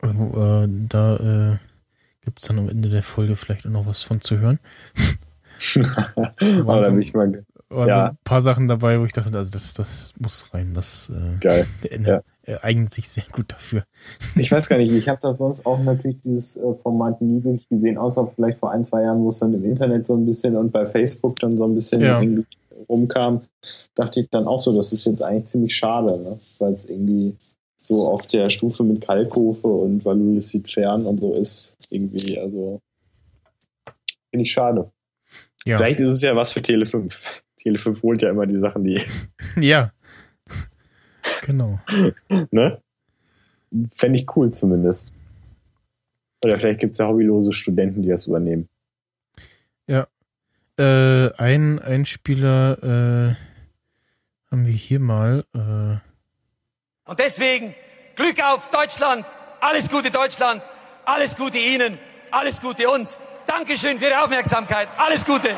äh, da äh, gibt es dann am Ende der Folge vielleicht auch noch was von zu hören. [LAUGHS] Da so- bin ich mal waren Ja. so ein paar Sachen dabei, wo ich dachte, also das, das muss rein. Das äh, geil. äh, äh, eignet sich sehr gut dafür. Ich weiß gar nicht, ich habe da sonst auch natürlich dieses äh, Format nie wirklich gesehen, außer vielleicht vor ein, zwei Jahren, wo es dann im Internet so ein bisschen und bei Facebook dann so ein bisschen Ja. rumkam, dachte ich dann auch so, das ist jetzt eigentlich ziemlich schade, ne? weil es irgendwie so auf der Stufe mit Kalkofe und Valulis sieht fern und so ist irgendwie, also finde ich schade. Ja. Vielleicht ist es ja was für Tele 5. Tele 5 holt ja immer die Sachen, die, [LAUGHS] ja. Genau. ne? Fände ich cool zumindest. Oder vielleicht gibt es ja hobbylose Studenten, die das übernehmen. Äh, ein, ein Spieler äh, haben wir hier mal. Äh, Und deswegen Glück auf Deutschland. Alles Gute Deutschland. Alles Gute Ihnen. Alles Gute uns. Dankeschön für Ihre Aufmerksamkeit. Alles Gute.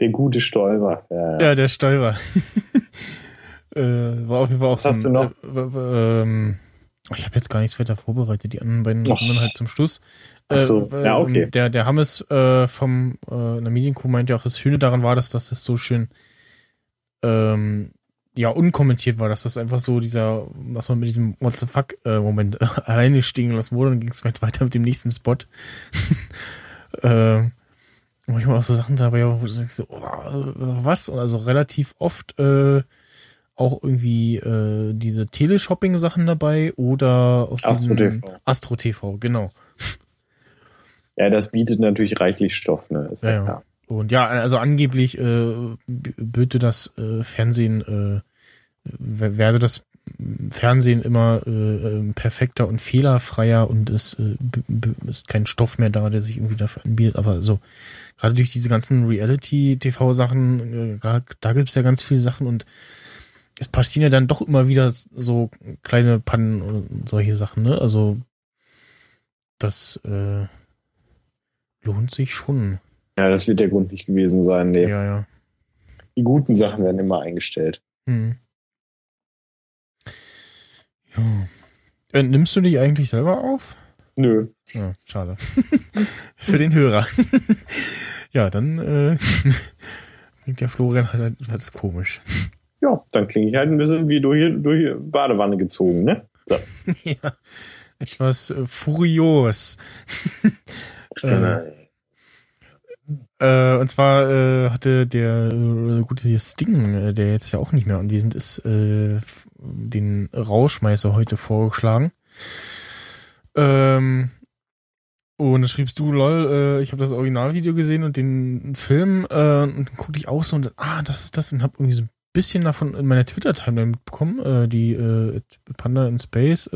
Der gute Stolper. Ja, Ja, der Steuer. [LAUGHS] äh, war auf jeden Fall auch Was so hast du noch? Äh, äh, ich habe jetzt gar nichts weiter vorbereitet. Die anderen beiden Och. kommen dann halt zum Schluss. Ach so, äh, ja, okay. ähm, Der, der Hammes äh, vom äh, der Medienkuh meinte auch, das Schöne daran war, dass, dass das so schön ähm, ja, unkommentiert war, dass das einfach so dieser, was man mit diesem What the fuck äh, Moment äh, [LAUGHS] alleine stehen lassen wurde, dann ging es halt weiter mit dem nächsten Spot. [LAUGHS] ähm, manchmal auch so Sachen dabei, wo du denkst, so, oh, äh, was? Und also relativ oft äh, auch irgendwie äh, diese Teleshopping-Sachen dabei oder aus Astro TV. Astro TV, genau. Ja, das bietet natürlich reichlich Stoff, ne? Ist Ja, ja, ja. klar. Und ja, also angeblich äh, böte das äh, Fernsehen, äh, werde das Fernsehen immer äh, äh, perfekter und fehlerfreier und es äh, ist kein Stoff mehr da, der sich irgendwie dafür anbietet. Aber so, gerade durch diese ganzen Reality-TV-Sachen, äh, da gibt's ja ganz viele Sachen und es passieren ja dann doch immer wieder so kleine Pannen und solche Sachen, ne? Also das äh, lohnt sich schon. Ja, das wird der Grund nicht gewesen sein. Nee. Ja, ja. Die guten Sachen werden immer eingestellt. Hm. Ja. Äh, nimmst du dich eigentlich selber auf? Nö. Ja, schade. [LAUGHS] Für den Hörer. [LAUGHS] ja, dann äh, [LAUGHS] klingt der Florian halt etwas komisch. Ja, dann klinge ich halt ein bisschen wie durch, durch Badewanne gezogen, ne? So. ja, etwas äh, furios. äh, äh, und zwar äh, hatte der äh, gute Sting, äh, der jetzt ja auch nicht mehr anwesend ist, äh, den Rauschmeißer heute vorgeschlagen. Ähm, und da schriebst du, lol, äh, ich habe das Originalvideo gesehen und den Film und dann guckte ich aus und ah, das ist das und hab irgendwie so ein bisschen davon in meiner Twitter-Timeline mitbekommen, äh, die Panda in Space,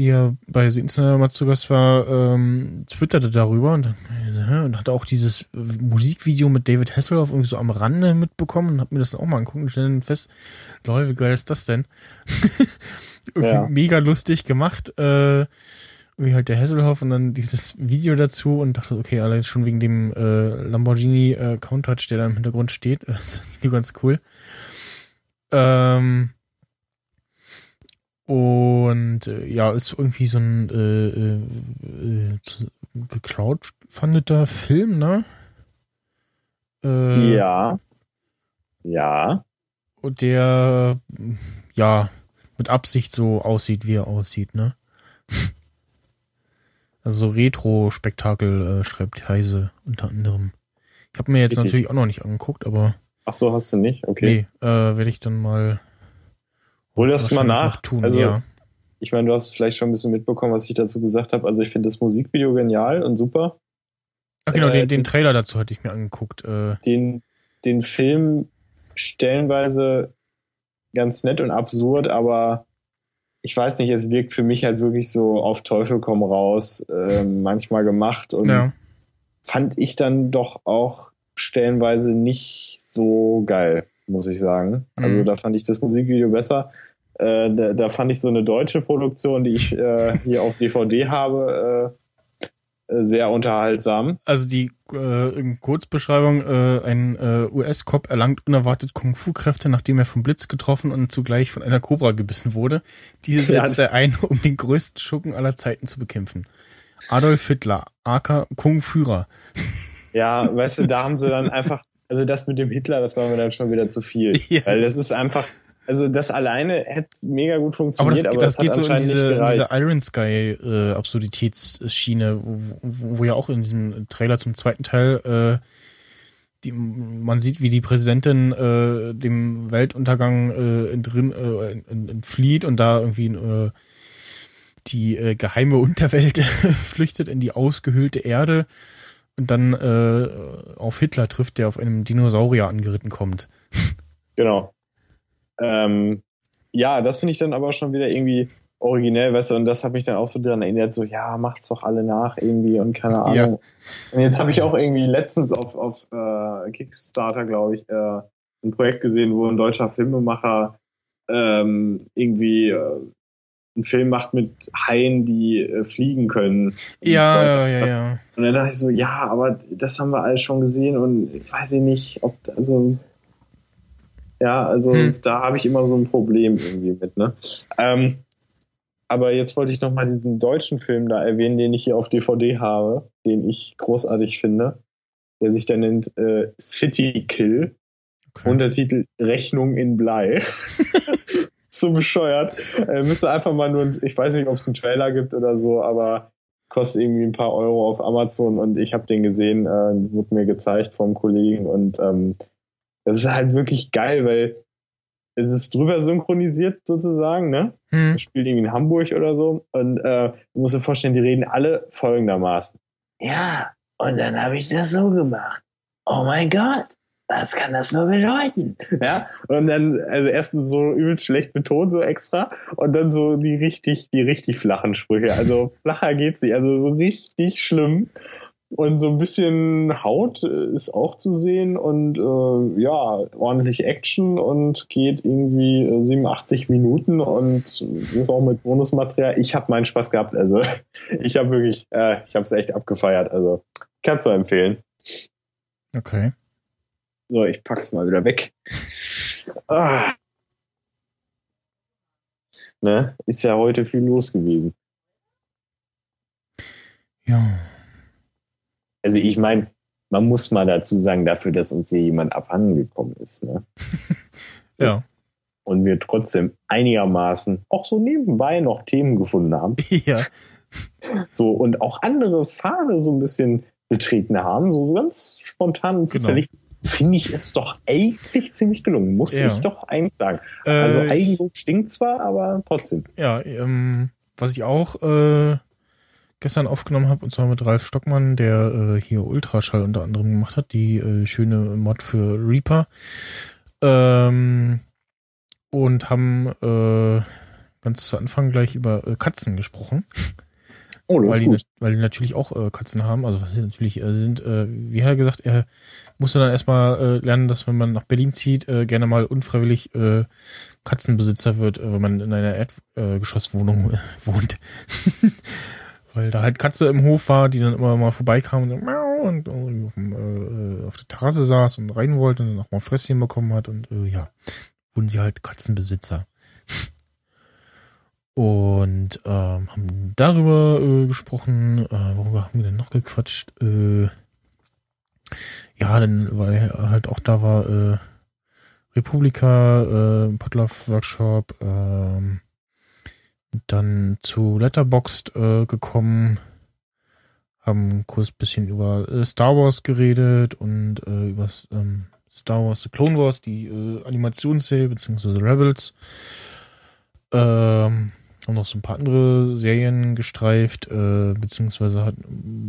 die ja bei Internet mal zu Gast war, ähm, twitterte darüber und, äh, und hatte auch dieses Musikvideo mit David Hasselhoff irgendwie so am Rande mitbekommen und hab mir das dann auch mal angucken und stellen dann fest, lol, wie geil ist das denn? [LAUGHS] Ja. mega lustig gemacht, äh, irgendwie halt der Hasselhoff und dann dieses Video dazu und dachte, okay, allein schon wegen dem äh, Lamborghini äh, Countach, der da im Hintergrund steht, ist [LAUGHS] das Video ganz cool. Ähm, und äh, ja, ist irgendwie so ein äh, äh, äh, gecrowdfundeter Film, ne? Äh, Ja. Ja. Und der, ja, mit Absicht so aussieht, wie er aussieht, ne? [LAUGHS] Also so Retro-Spektakel äh, schreibt Heise unter anderem. Ich habe mir jetzt Richtig. natürlich auch noch nicht angeguckt, aber Ach so, hast du nicht? Okay. nee, äh, werde ich dann mal Hol das mal nach. tun. Also, ja. ich meine, du hast vielleicht schon ein bisschen mitbekommen, was ich dazu gesagt habe. Also, ich finde das Musikvideo genial und super. Ach genau, äh, den, den Trailer dazu hatte ich mir angeguckt. Äh, Den, den Film stellenweise ganz nett und absurd, aber ich weiß nicht, es wirkt für mich halt wirklich so auf Teufel komm raus, äh, manchmal gemacht und ja. fand ich dann doch auch stellenweise nicht so geil, muss ich sagen. Also Mhm. da fand ich das Musikvideo besser. Äh, da, da fand ich so eine deutsche Produktion, die ich äh, hier auf DVD habe, äh, äh, sehr unterhaltsam. Also die äh, Kurzbeschreibung, ein US-Cop erlangt unerwartet Kung-Fu-Kräfte, nachdem er vom Blitz getroffen und zugleich von einer Kobra gebissen wurde. Diese Ja. setzt er ein, um den größten Schurken aller Zeiten zu bekämpfen. Adolf Hitler, aka Kung-Führer. Ja, weißt du, da [LAUGHS] haben sie dann einfach, also das mit dem Hitler, das war mir dann schon wieder zu viel. Ja. Weil das ist einfach, also das alleine hätte mega gut Aber das, funktioniert, aber das, das geht so in diese, diese Iron Sky äh, Absurditätsschiene, wo, wo, ja auch in diesem Trailer zum zweiten Teil äh, die, man sieht, wie die Präsidentin äh, dem Weltuntergang äh, entrin, äh, ent- entflieht und da irgendwie äh, die äh, geheime Unterwelt [LAUGHS] flüchtet in die ausgehöhlte Erde und dann äh, auf Hitler trifft, der auf einem Dinosaurier angeritten kommt. Genau. Ähm, ja, das finde ich dann aber schon wieder irgendwie originell, weißt du, und das hat mich dann auch so daran erinnert, so, ja, macht's doch alle nach irgendwie und keine Ja. Ahnung. Und jetzt habe ich auch irgendwie letztens auf, auf äh, Kickstarter, glaube ich, äh, ein Projekt gesehen, wo ein deutscher Filmemacher ähm, irgendwie äh, einen Film macht mit Haien, die äh, fliegen können. Ja, ja, ja, ja. Und dann dachte ich so, ja, aber das haben wir alles schon gesehen und ich weiß ich nicht, ob also ja, also Hm. da habe ich immer so ein Problem irgendwie mit, ne? Ähm, aber jetzt wollte ich noch mal diesen deutschen Film da erwähnen, den ich hier auf DVD habe, den ich großartig finde, der sich da nennt äh, City Kill. Okay. Untertitel Rechnung in Blei. [LAUGHS] so bescheuert. Äh, müsste einfach mal nur, ich weiß nicht, ob es einen Trailer gibt oder so, aber kostet irgendwie ein paar Euro auf Amazon und ich habe den gesehen, äh, wurde mir gezeigt vom Kollegen und ähm, das ist halt wirklich geil, weil es ist drüber synchronisiert sozusagen, ne? Hm. Das spielt irgendwie in Hamburg oder so und äh, du musst dir vorstellen, die reden alle folgendermaßen. Ja, und dann habe ich das so gemacht. Oh mein Gott, was kann das nur bedeuten? [LAUGHS] Ja, und dann, also erst so übelst schlecht betont, so extra, und dann so die richtig, die richtig flachen Sprüche. Also flacher geht's nicht, also so richtig schlimm. Und so ein bisschen Haut äh, ist auch zu sehen und äh, ja, ordentlich Action und geht irgendwie äh, 87 Minuten und ist auch mit Bonusmaterial. Ich habe meinen Spaß gehabt, also [LAUGHS] ich habe wirklich, äh, ich habe es echt abgefeiert, also kannst du empfehlen. Okay. So, ich pack's mal wieder weg. Ah. Ne, ist ja heute viel los gewesen. Ja. Also ich meine, man muss mal dazu sagen, dafür, dass uns hier jemand abhanden gekommen ist, ne? [LAUGHS] Ja. Und wir trotzdem einigermaßen auch so nebenbei noch Themen gefunden haben. [LAUGHS] ja. So, und auch andere Pfade so ein bisschen betreten haben, so ganz spontan und Genau. zufällig. Finde ich es doch eigentlich ziemlich gelungen, muss Ja. ich doch eigentlich sagen. Also Äh, Eigenlob stinkt zwar, aber trotzdem. Ja, ähm, was ich auch äh, gestern aufgenommen habe, und zwar mit Ralf Stockmann, der äh, hier Ultraschall unter anderem gemacht hat, die äh, schöne Mod für Reaper. Ähm, und haben äh, ganz zu Anfang gleich über äh, Katzen gesprochen. Oh, das weil ist die, gut. nat- weil die natürlich auch äh, Katzen haben. Also was sie natürlich äh, sind, äh, wie hat er gesagt, er musste dann erstmal äh, lernen, dass wenn man nach Berlin zieht, äh, gerne mal unfreiwillig äh, Katzenbesitzer wird, äh, wenn man in einer Erdgeschosswohnung äh, wohnt. [LAUGHS] weil da halt Katze im Hof war, die dann immer mal vorbeikam und, so, und, auf, dem, äh, auf der Terrasse saß und rein wollte und dann auch mal Fresschen bekommen hat und äh, ja, wurden sie halt Katzenbesitzer. Und ähm, haben darüber äh, gesprochen, äh, worüber haben wir denn noch gequatscht? Äh, ja, denn weil halt auch da war, äh, Republika, äh, Podlove-Workshop, ähm, dann zu Letterboxd äh, gekommen, haben kurz bisschen über äh, Star Wars geredet und äh, über ähm, Star Wars The Clone Wars, die äh, Animationsserie, beziehungsweise Rebels. Ähm, haben noch so ein paar andere Serien gestreift, äh, beziehungsweise hat,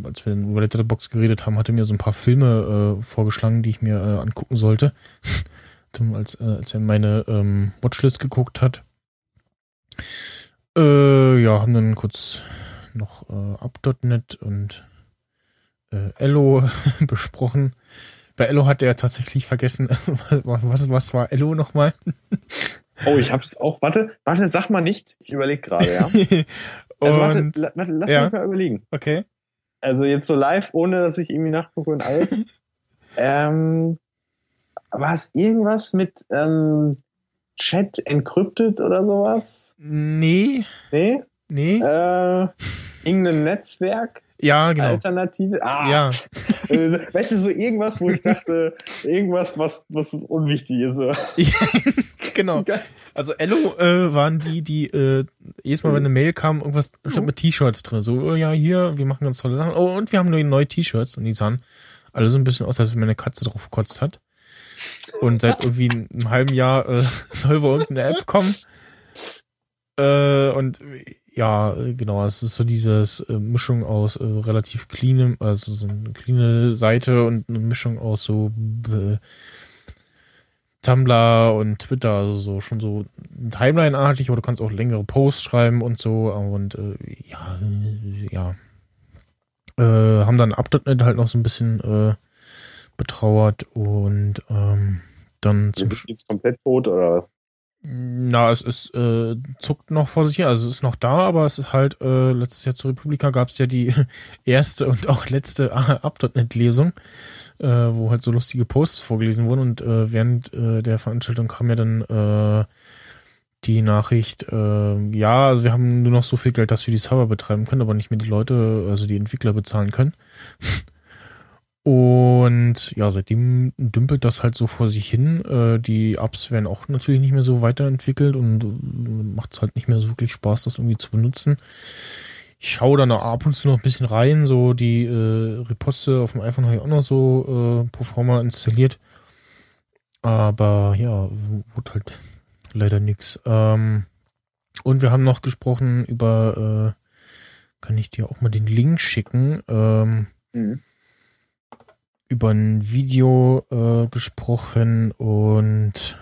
als wir über Letterboxd geredet haben, hatte mir so ein paar Filme äh, vorgeschlagen, die ich mir äh, angucken sollte. [LAUGHS] Als, als er in meine ähm, Watchlist geguckt hat. Äh, ja, haben dann kurz noch äh, Up.net und äh, Ello [LAUGHS] besprochen. Bei Ello hat er tatsächlich vergessen, [LAUGHS] was, was war Ello nochmal? [LAUGHS] Oh, ich hab's auch. Warte, warte, sag mal nicht. Ich überlege gerade, ja. Also warte, Und- la- warte, lass ja. mich mal überlegen. okay. Also jetzt so live, ohne dass ich irgendwie nachgucke und alles. ähm, war es irgendwas mit ähm, Chat encrypted oder sowas? Nee, Nee? nee. Äh, irgendein Netzwerk? ja, genau. Alternative? Ah, Ja, äh, [LAUGHS] weißt du, so irgendwas, wo ich dachte, irgendwas, was, was unwichtig ist. [LAUGHS] so. genau. Also Ello äh, waren die, die äh, jedes Mal, wenn eine Mail kam, irgendwas stand mit T-Shirts drin. So, oh, ja, hier, wir machen ganz tolle Sachen. Oh, und wir haben neue, neue T-Shirts. Und die sahen alle so ein bisschen aus, als wenn meine Katze drauf gekotzt hat. Und seit irgendwie einem halben Jahr äh, [LAUGHS] soll wohl irgendeine App kommen. Äh, und ja, genau, es ist so dieses äh, Mischung aus äh, relativ cleanem, also so eine cleane Seite und eine Mischung aus so äh, Tumblr und Twitter, also so schon so Timeline-artig, aber du kannst auch längere Posts schreiben und so und äh, ja, ja. Äh, haben dann Up.net halt noch so ein bisschen äh, betrauert und ähm, dann zum sind jetzt komplett tot oder? Na, es ist, äh, zuckt noch vor sich her. Also es ist noch da, aber es ist halt, äh, letztes Jahr zur Republika gab es ja die [LAUGHS] erste und auch letzte Up.NET-Lesung, äh, wo halt so lustige Posts vorgelesen wurden und äh, während äh, der Veranstaltung kam ja dann äh, die Nachricht, äh, ja, also wir haben nur noch so viel Geld, dass wir die Server betreiben können, aber nicht mehr die Leute, also die Entwickler bezahlen können. [LAUGHS] Und ja, seitdem dümpelt das halt so vor sich hin. Äh, die Apps werden auch natürlich nicht mehr so weiterentwickelt und äh, macht es halt nicht mehr so wirklich Spaß, das irgendwie zu benutzen. Ich schaue dann auch ab und zu noch ein bisschen rein, so die äh, Reposte auf dem iPhone habe ich auch noch so äh, pro forma installiert. Aber ja, wurde halt leider nix. Ähm, und wir haben noch gesprochen über, äh, kann ich dir auch mal den Link schicken, ähm, Mhm. Über ein Video äh, gesprochen und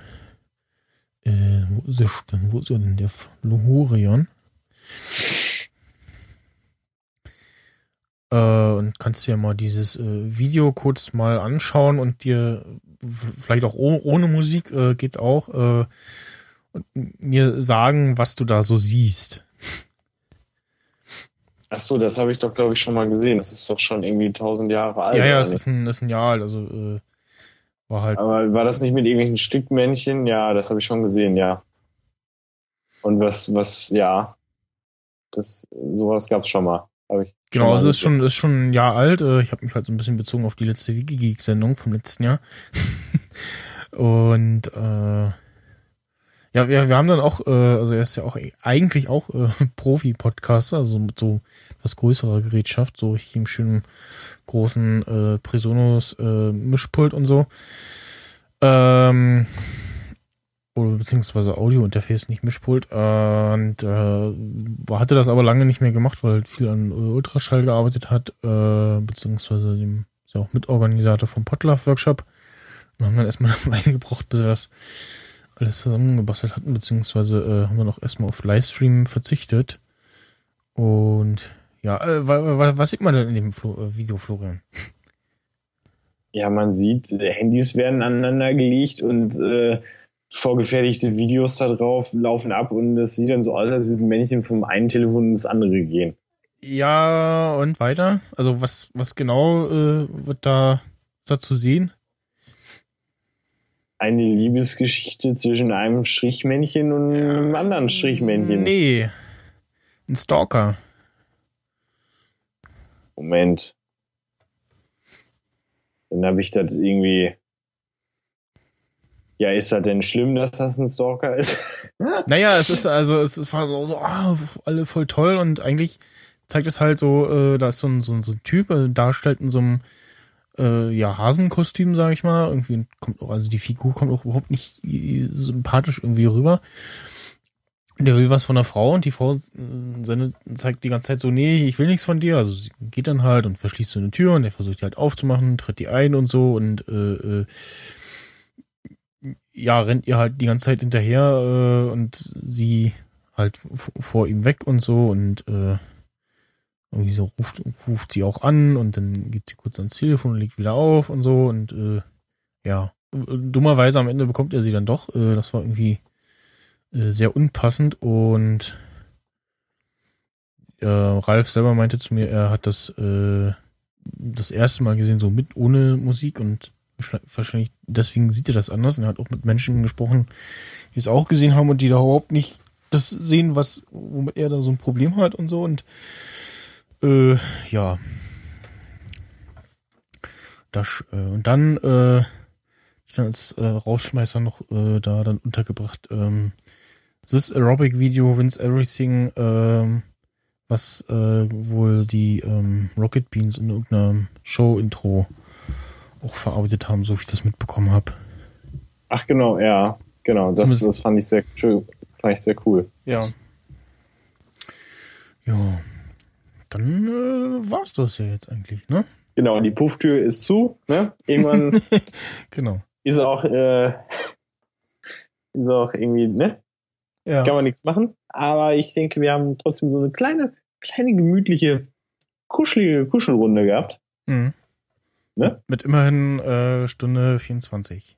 äh, wo ist er denn? Wo ist er denn? Der Lohorion. Äh, und kannst dir mal dieses äh, Video kurz mal anschauen und dir vielleicht auch oh, ohne Musik äh, geht's auch äh, und mir sagen, was du da so siehst. Ach so, das habe ich doch, glaube ich, schon mal gesehen. Das ist doch schon irgendwie tausend Jahre alt. ja, ja, es ist ein, ist ein Jahr alt, also äh, war halt Aber war das nicht mit irgendwelchen Stickmännchen? Ja, das habe ich schon gesehen, ja. Und was, was, ja. Das, sowas gab's schon mal. Ich Genau, also es ist schon, ist schon ein Jahr alt. Äh, Ich habe mich halt so ein bisschen bezogen auf die letzte Wikigeek-Sendung vom letzten Jahr. [LAUGHS] Und äh, ja, wir, wir haben dann auch, äh, also er ist ja auch eigentlich auch äh, [LAUGHS] Profi-Podcaster, also mit so was größerer Gerätschaft, so richtig im schönen großen äh, Presonus äh, Mischpult und so. Ähm, oder beziehungsweise Audio-Interface, nicht Mischpult. Und äh, hatte das aber lange nicht mehr gemacht, weil er viel an äh, Ultraschall gearbeitet hat, äh, beziehungsweise dem ist ja auch Mitorganisator vom Potlove Workshop. Und haben dann erstmal [LAUGHS] eine Weile gebraucht, bis wir das alles zusammengebastelt hatten, beziehungsweise äh, haben dann auch erstmal auf Livestream verzichtet. Und ja, äh, wa- wa- was sieht man denn in dem Flo äh, Video, Florian? Ja, man sieht, äh, Handys werden aneinander gelegt und äh, vorgefertigte Videos da drauf laufen ab und es sieht dann so aus, als würden Männchen vom einen Telefon ins andere gehen. Ja, und weiter? Also was, was genau äh, wird da, ist da zu sehen? Eine Liebesgeschichte zwischen einem Strichmännchen und einem anderen Strichmännchen. Nee. Ein Stalker. Moment. Dann habe ich das irgendwie. Ja, ist das denn schlimm, dass das ein Stalker ist? [LAUGHS] Naja, es ist also, es war so, so ah, alle voll toll und eigentlich zeigt es halt so, äh, da ist so ein, so ein, so ein Typ, äh, dargestellt in so einem äh, ja, Hasenkostüm, sag ich mal. Irgendwie kommt auch, also die Figur kommt auch überhaupt nicht äh, sympathisch irgendwie rüber. Der will was von der Frau und die Frau äh, sendet, zeigt die ganze Zeit so, nee, ich will nichts von dir. Also sie geht dann halt und verschließt so eine Tür und er versucht die halt aufzumachen, tritt die ein und so und äh, äh, ja, rennt ihr halt die ganze Zeit hinterher äh, und sie halt vor ihm weg und so und äh, irgendwie so ruft, ruft sie auch an und dann geht sie kurz ans Telefon und legt wieder auf und so und äh, ja, dummerweise am Ende bekommt er sie dann doch. Äh, das war irgendwie äh, sehr unpassend und äh, Ralf selber meinte zu mir, er hat das äh, das erste Mal gesehen, so mit ohne Musik und wahrscheinlich deswegen sieht er das anders. Und er hat auch mit Menschen gesprochen, die es auch gesehen haben und die da überhaupt nicht das sehen, was, womit er da so ein Problem hat und so. Und äh, ja. Das, äh, und dann äh, ist dann als äh, Rausschmeißer noch äh, da dann untergebracht. Ähm, This Aerobic Video Wins Everything, ähm, was äh, wohl die ähm, Rocket Beans in irgendeinem Show-Intro auch verarbeitet haben, so wie ich das mitbekommen habe. Ach genau, ja, genau. Das, Zumindest- das fand ich sehr schön, fand ich sehr cool. Ja. Ja. Dann äh, war's das ja jetzt eigentlich, ne? Genau, die Pufftür ist zu. Ne? Irgendwann [LAUGHS] Genau. ist auch, äh, ist auch irgendwie, ne? Ja. Kann man nichts machen. Aber ich denke, wir haben trotzdem so eine kleine, kleine gemütliche, kuschelige Kuschelrunde gehabt. Mhm. Ne? Mit immerhin äh, Stunde 24.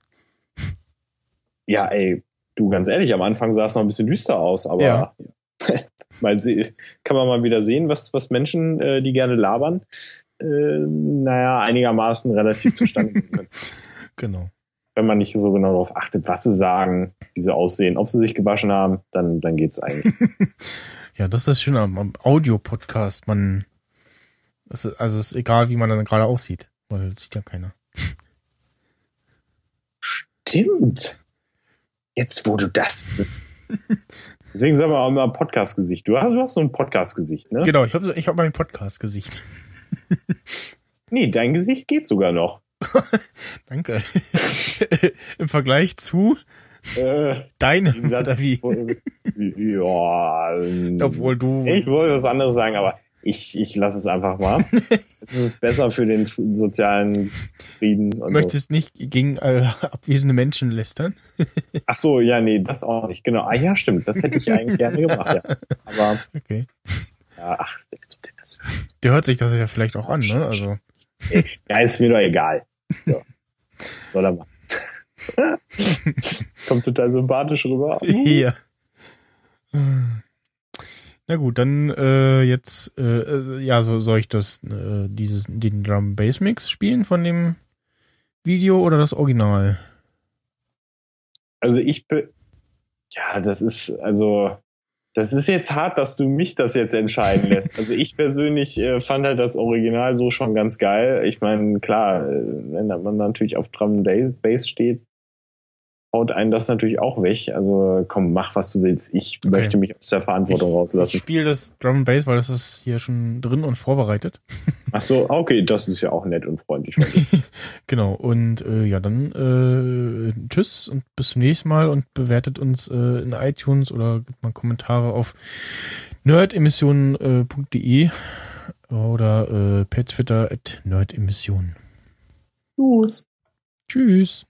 Ja, ey, Du, ganz ehrlich, am Anfang sah es noch ein bisschen düster aus, aber Ja. [LAUGHS] mal kann man mal wieder sehen, was, was Menschen, äh, die gerne labern, äh, naja, einigermaßen relativ zustande kommen können. [LAUGHS] Genau. Wenn man nicht so genau darauf achtet, was sie sagen, wie sie aussehen, ob sie sich gewaschen haben, dann, dann geht's eigentlich. [LAUGHS] Ja, das ist das Schöne am, am Audio-Podcast. Man, ist, also es ist egal, wie man dann gerade aussieht, weil das sieht ja keiner. Stimmt. Jetzt, wo du das. [LAUGHS] Deswegen sagen wir auch immer Podcast-Gesicht. Du hast, du hast so ein Podcast-Gesicht, ne? Genau, ich habe ich hab mein Podcast-Gesicht. Nee, dein Gesicht geht sogar noch. [LAUGHS] Danke. [LAUGHS] Im Vergleich zu Äh, deinem, oder wie? von- ja, [LAUGHS] Obwohl du. ich wollte was anderes sagen, aber ich, ich lasse es einfach mal. [LAUGHS] Es ist besser für den sozialen Frieden. Und so. möchtest nicht gegen äh, abwesende Menschen lästern. [LAUGHS] Ach so, ja, nee, das auch nicht. Genau. Ah ja, stimmt. Das hätte ich eigentlich gerne gemacht, ja. Aber, Okay. ja, ach, das. Der hört sich das ja vielleicht auch an, ne? Also. Ja, ist mir doch egal. So. Soll er machen. [LAUGHS] Kommt total sympathisch rüber. Ja. Na gut, dann äh, jetzt, äh, äh, ja, so soll ich das, äh, dieses, den Drum Bass Mix spielen von dem Video oder das Original? Also ich bin, ja, das ist, also, das ist jetzt hart, dass du mich das jetzt entscheiden [LAUGHS] lässt. Also ich persönlich äh, fand halt das Original so schon ganz geil. Ich meine, klar, äh, wenn man natürlich auf Drum Bass steht, haut einen das natürlich auch weg. Also komm, mach was du willst. Ich Okay. möchte mich aus der Verantwortung Ich rauslassen. spiele das Drum and Bass, weil das ist hier schon drin und vorbereitet. Ach so, okay, das ist ja auch nett und freundlich. [LAUGHS] Genau, und äh, ja, dann äh, tschüss und bis zum nächsten Mal und bewertet uns äh, in iTunes oder gibt mal Kommentare auf nerdemissionen.de oder äh, per Twitter at nerdemissionen. Tschüss. Tschüss.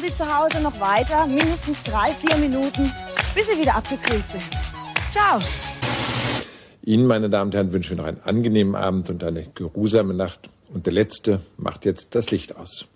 Machen Sie zu Hause noch weiter, mindestens drei, vier Minuten, bis Sie wieder abgekühlt sind. Ciao. Ihnen, meine Damen und Herren, wünschen wir noch einen angenehmen Abend und eine geruhsame Nacht. Und der Letzte macht jetzt das Licht aus.